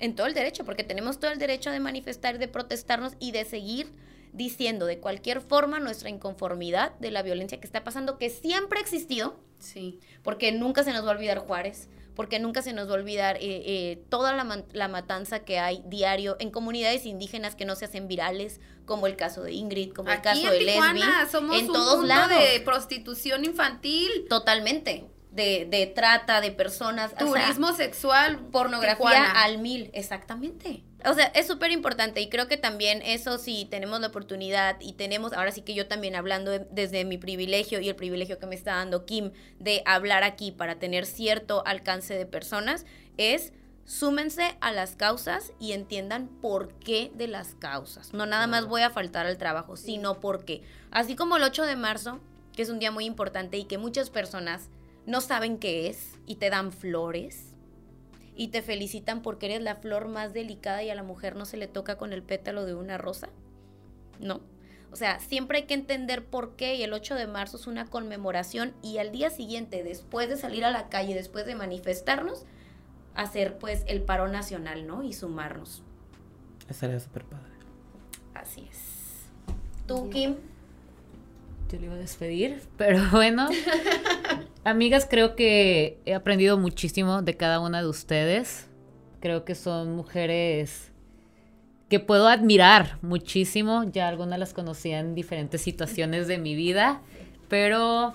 en todo el derecho, porque tenemos todo el derecho de manifestar, de protestarnos y de seguir diciendo de cualquier forma nuestra inconformidad de la violencia que está pasando, que siempre ha existido. Sí. Porque nunca se nos va a olvidar Juárez, porque nunca se nos va a olvidar eh, eh, toda la, la, matanza que hay diario en comunidades indígenas que no se hacen virales, como el caso de Ingrid, como el caso de Lesbi. Somos en un todos lados. de prostitución infantil. Totalmente. De, de trata de personas. Turismo sexual. Pornografía al mil. Exactamente. O sea, es súper importante y creo que también eso si tenemos la oportunidad y tenemos, ahora sí que yo también hablando desde mi privilegio y el privilegio que me está dando Kim de hablar aquí para tener cierto alcance de personas, es súmense a las causas y entiendan por qué de las causas. No nada más voy a faltar al trabajo, sino porque, así como el 8 de marzo, que es un día muy importante y que muchas personas no saben qué es y te dan flores, y te felicitan porque eres la flor más delicada y a la mujer no se le toca con el pétalo de una rosa. No. O sea, siempre hay que entender por qué y el 8 de marzo es una conmemoración y al día siguiente, después de salir a la calle, después de manifestarnos, hacer pues el paro nacional, ¿no? Y sumarnos. Estaría súper padre. Así es. ¿Tú, Kim? Yo le iba a despedir, pero bueno. Amigas, creo que he aprendido muchísimo de cada una de ustedes. Creo que son mujeres que puedo admirar muchísimo. Ya algunas las conocía en diferentes situaciones de mi vida, pero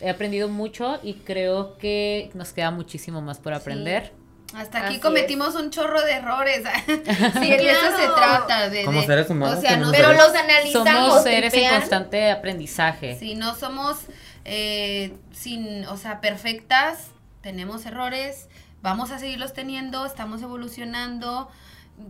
he aprendido mucho y creo que nos queda muchísimo más por aprender. Hasta aquí cometimos un chorro de errores. sí, de eso se trata. De, Como seres humanos. pero los analizamos. Somos seres en constante aprendizaje. Sí, no somos eh, sin, o sea, perfectas. Tenemos errores. Vamos a seguirlos teniendo. Estamos evolucionando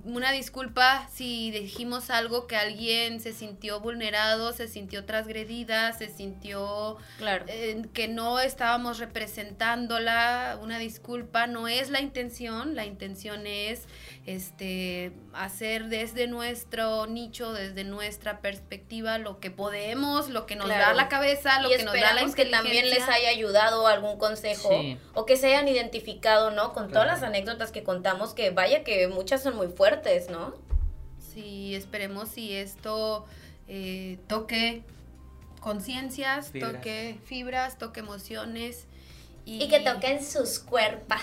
una disculpa si dijimos algo que alguien se sintió vulnerado, se sintió transgredida, se sintió claro. Eh, que no estábamos representándola. Una disculpa no es la intención, la intención es este hacer desde nuestro nicho, desde nuestra perspectiva lo que podemos, lo que nos da la cabeza, lo que nos da la inteligencia. que también les haya ayudado algún consejo o que se hayan identificado, ¿no? Con todas las anécdotas que contamos, que vaya que muchas son muy fuertes, ¿no? Sí, esperemos si esto eh, toque conciencias, toque fibras, toque emociones y, que toquen sus cuerpos.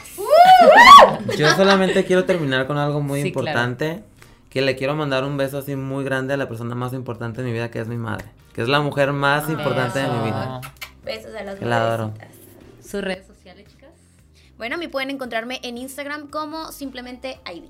Yo solamente quiero terminar con algo muy importante. Que le quiero mandar un beso así muy grande a la persona más importante de mi vida, que es mi madre. Que es la mujer más importante de mi vida. Besos a las que la adoro. ¿Sus redes sociales, chicas? Bueno, me pueden encontrarme en Instagram como simplemente Ivy.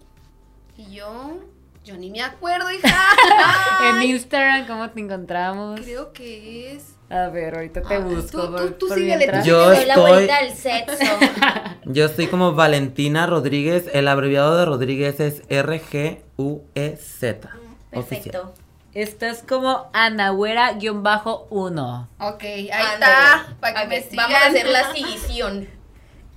Y yo, yo ni me acuerdo, hija. en Instagram, ¿cómo te encontramos? Creo que es a ver, ahorita te busco. Tú, tú, tú síguele, yo estoy, la vuelta al sexo. yo estoy como Valentina Rodríguez. El abreviado de Rodríguez es R-G-U-E-Z. Perfecto. Estás como Anahuera-1. Ok, ahí está. Para que Vamos a hacer la siguición.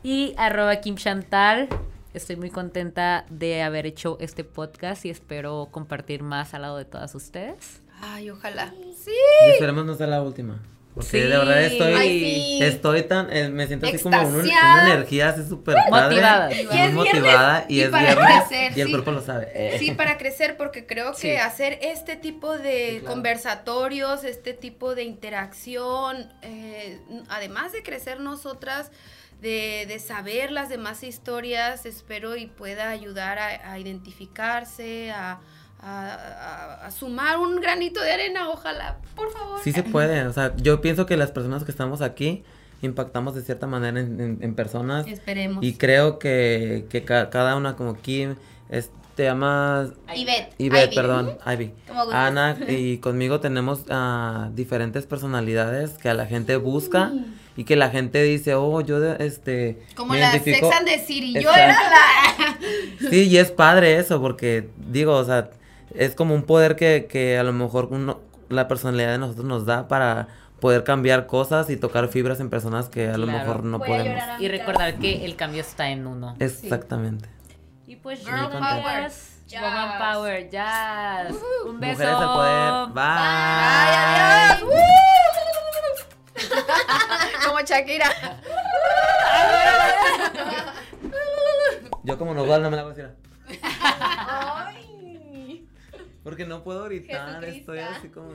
Y arroba Kim Chantal. Estoy muy contenta de haber hecho este podcast y espero compartir más al lado de todas ustedes. Ay, ojalá. Sí. Y esperemos no sea la última. Porque de verdad estoy, estoy tan, eh, me siento así como una, energía así súper motivada. Muy motivada y, es para crecer, y el cuerpo lo sabe. Sí, para crecer porque creo que hacer este tipo de conversatorios, este tipo de interacción, eh, además de crecer nosotras, de, de, saber las demás historias, espero y pueda ayudar a identificarse, a a, sumar un granito de arena, ojalá, por favor. Sí se puede, o sea, yo pienso que las personas que estamos aquí impactamos de cierta manera en, personas. Esperemos. Y creo que, que cada una como Kim, te llamas... Ivette. Ivette, perdón, Ivy. Ana y conmigo tenemos uh, diferentes personalidades que a la gente busca. Y que la gente dice, oh, yo, este... Como la Sex and y yo era la... sí, y es padre eso, porque, digo, o sea, es como un poder que, que a lo mejor uno, la personalidad de nosotros nos da para poder cambiar cosas y tocar fibras en personas que a lo mejor no podemos. Y recordar que el cambio está en uno. Exactamente. Y pues Girl Power. Woman Power, jazz. Un beso. Mujeres al poder. Bye. Bye. adiós. como Shakira. Yo como no no me la voy a decir. Porque no puedo gritar, estoy así como...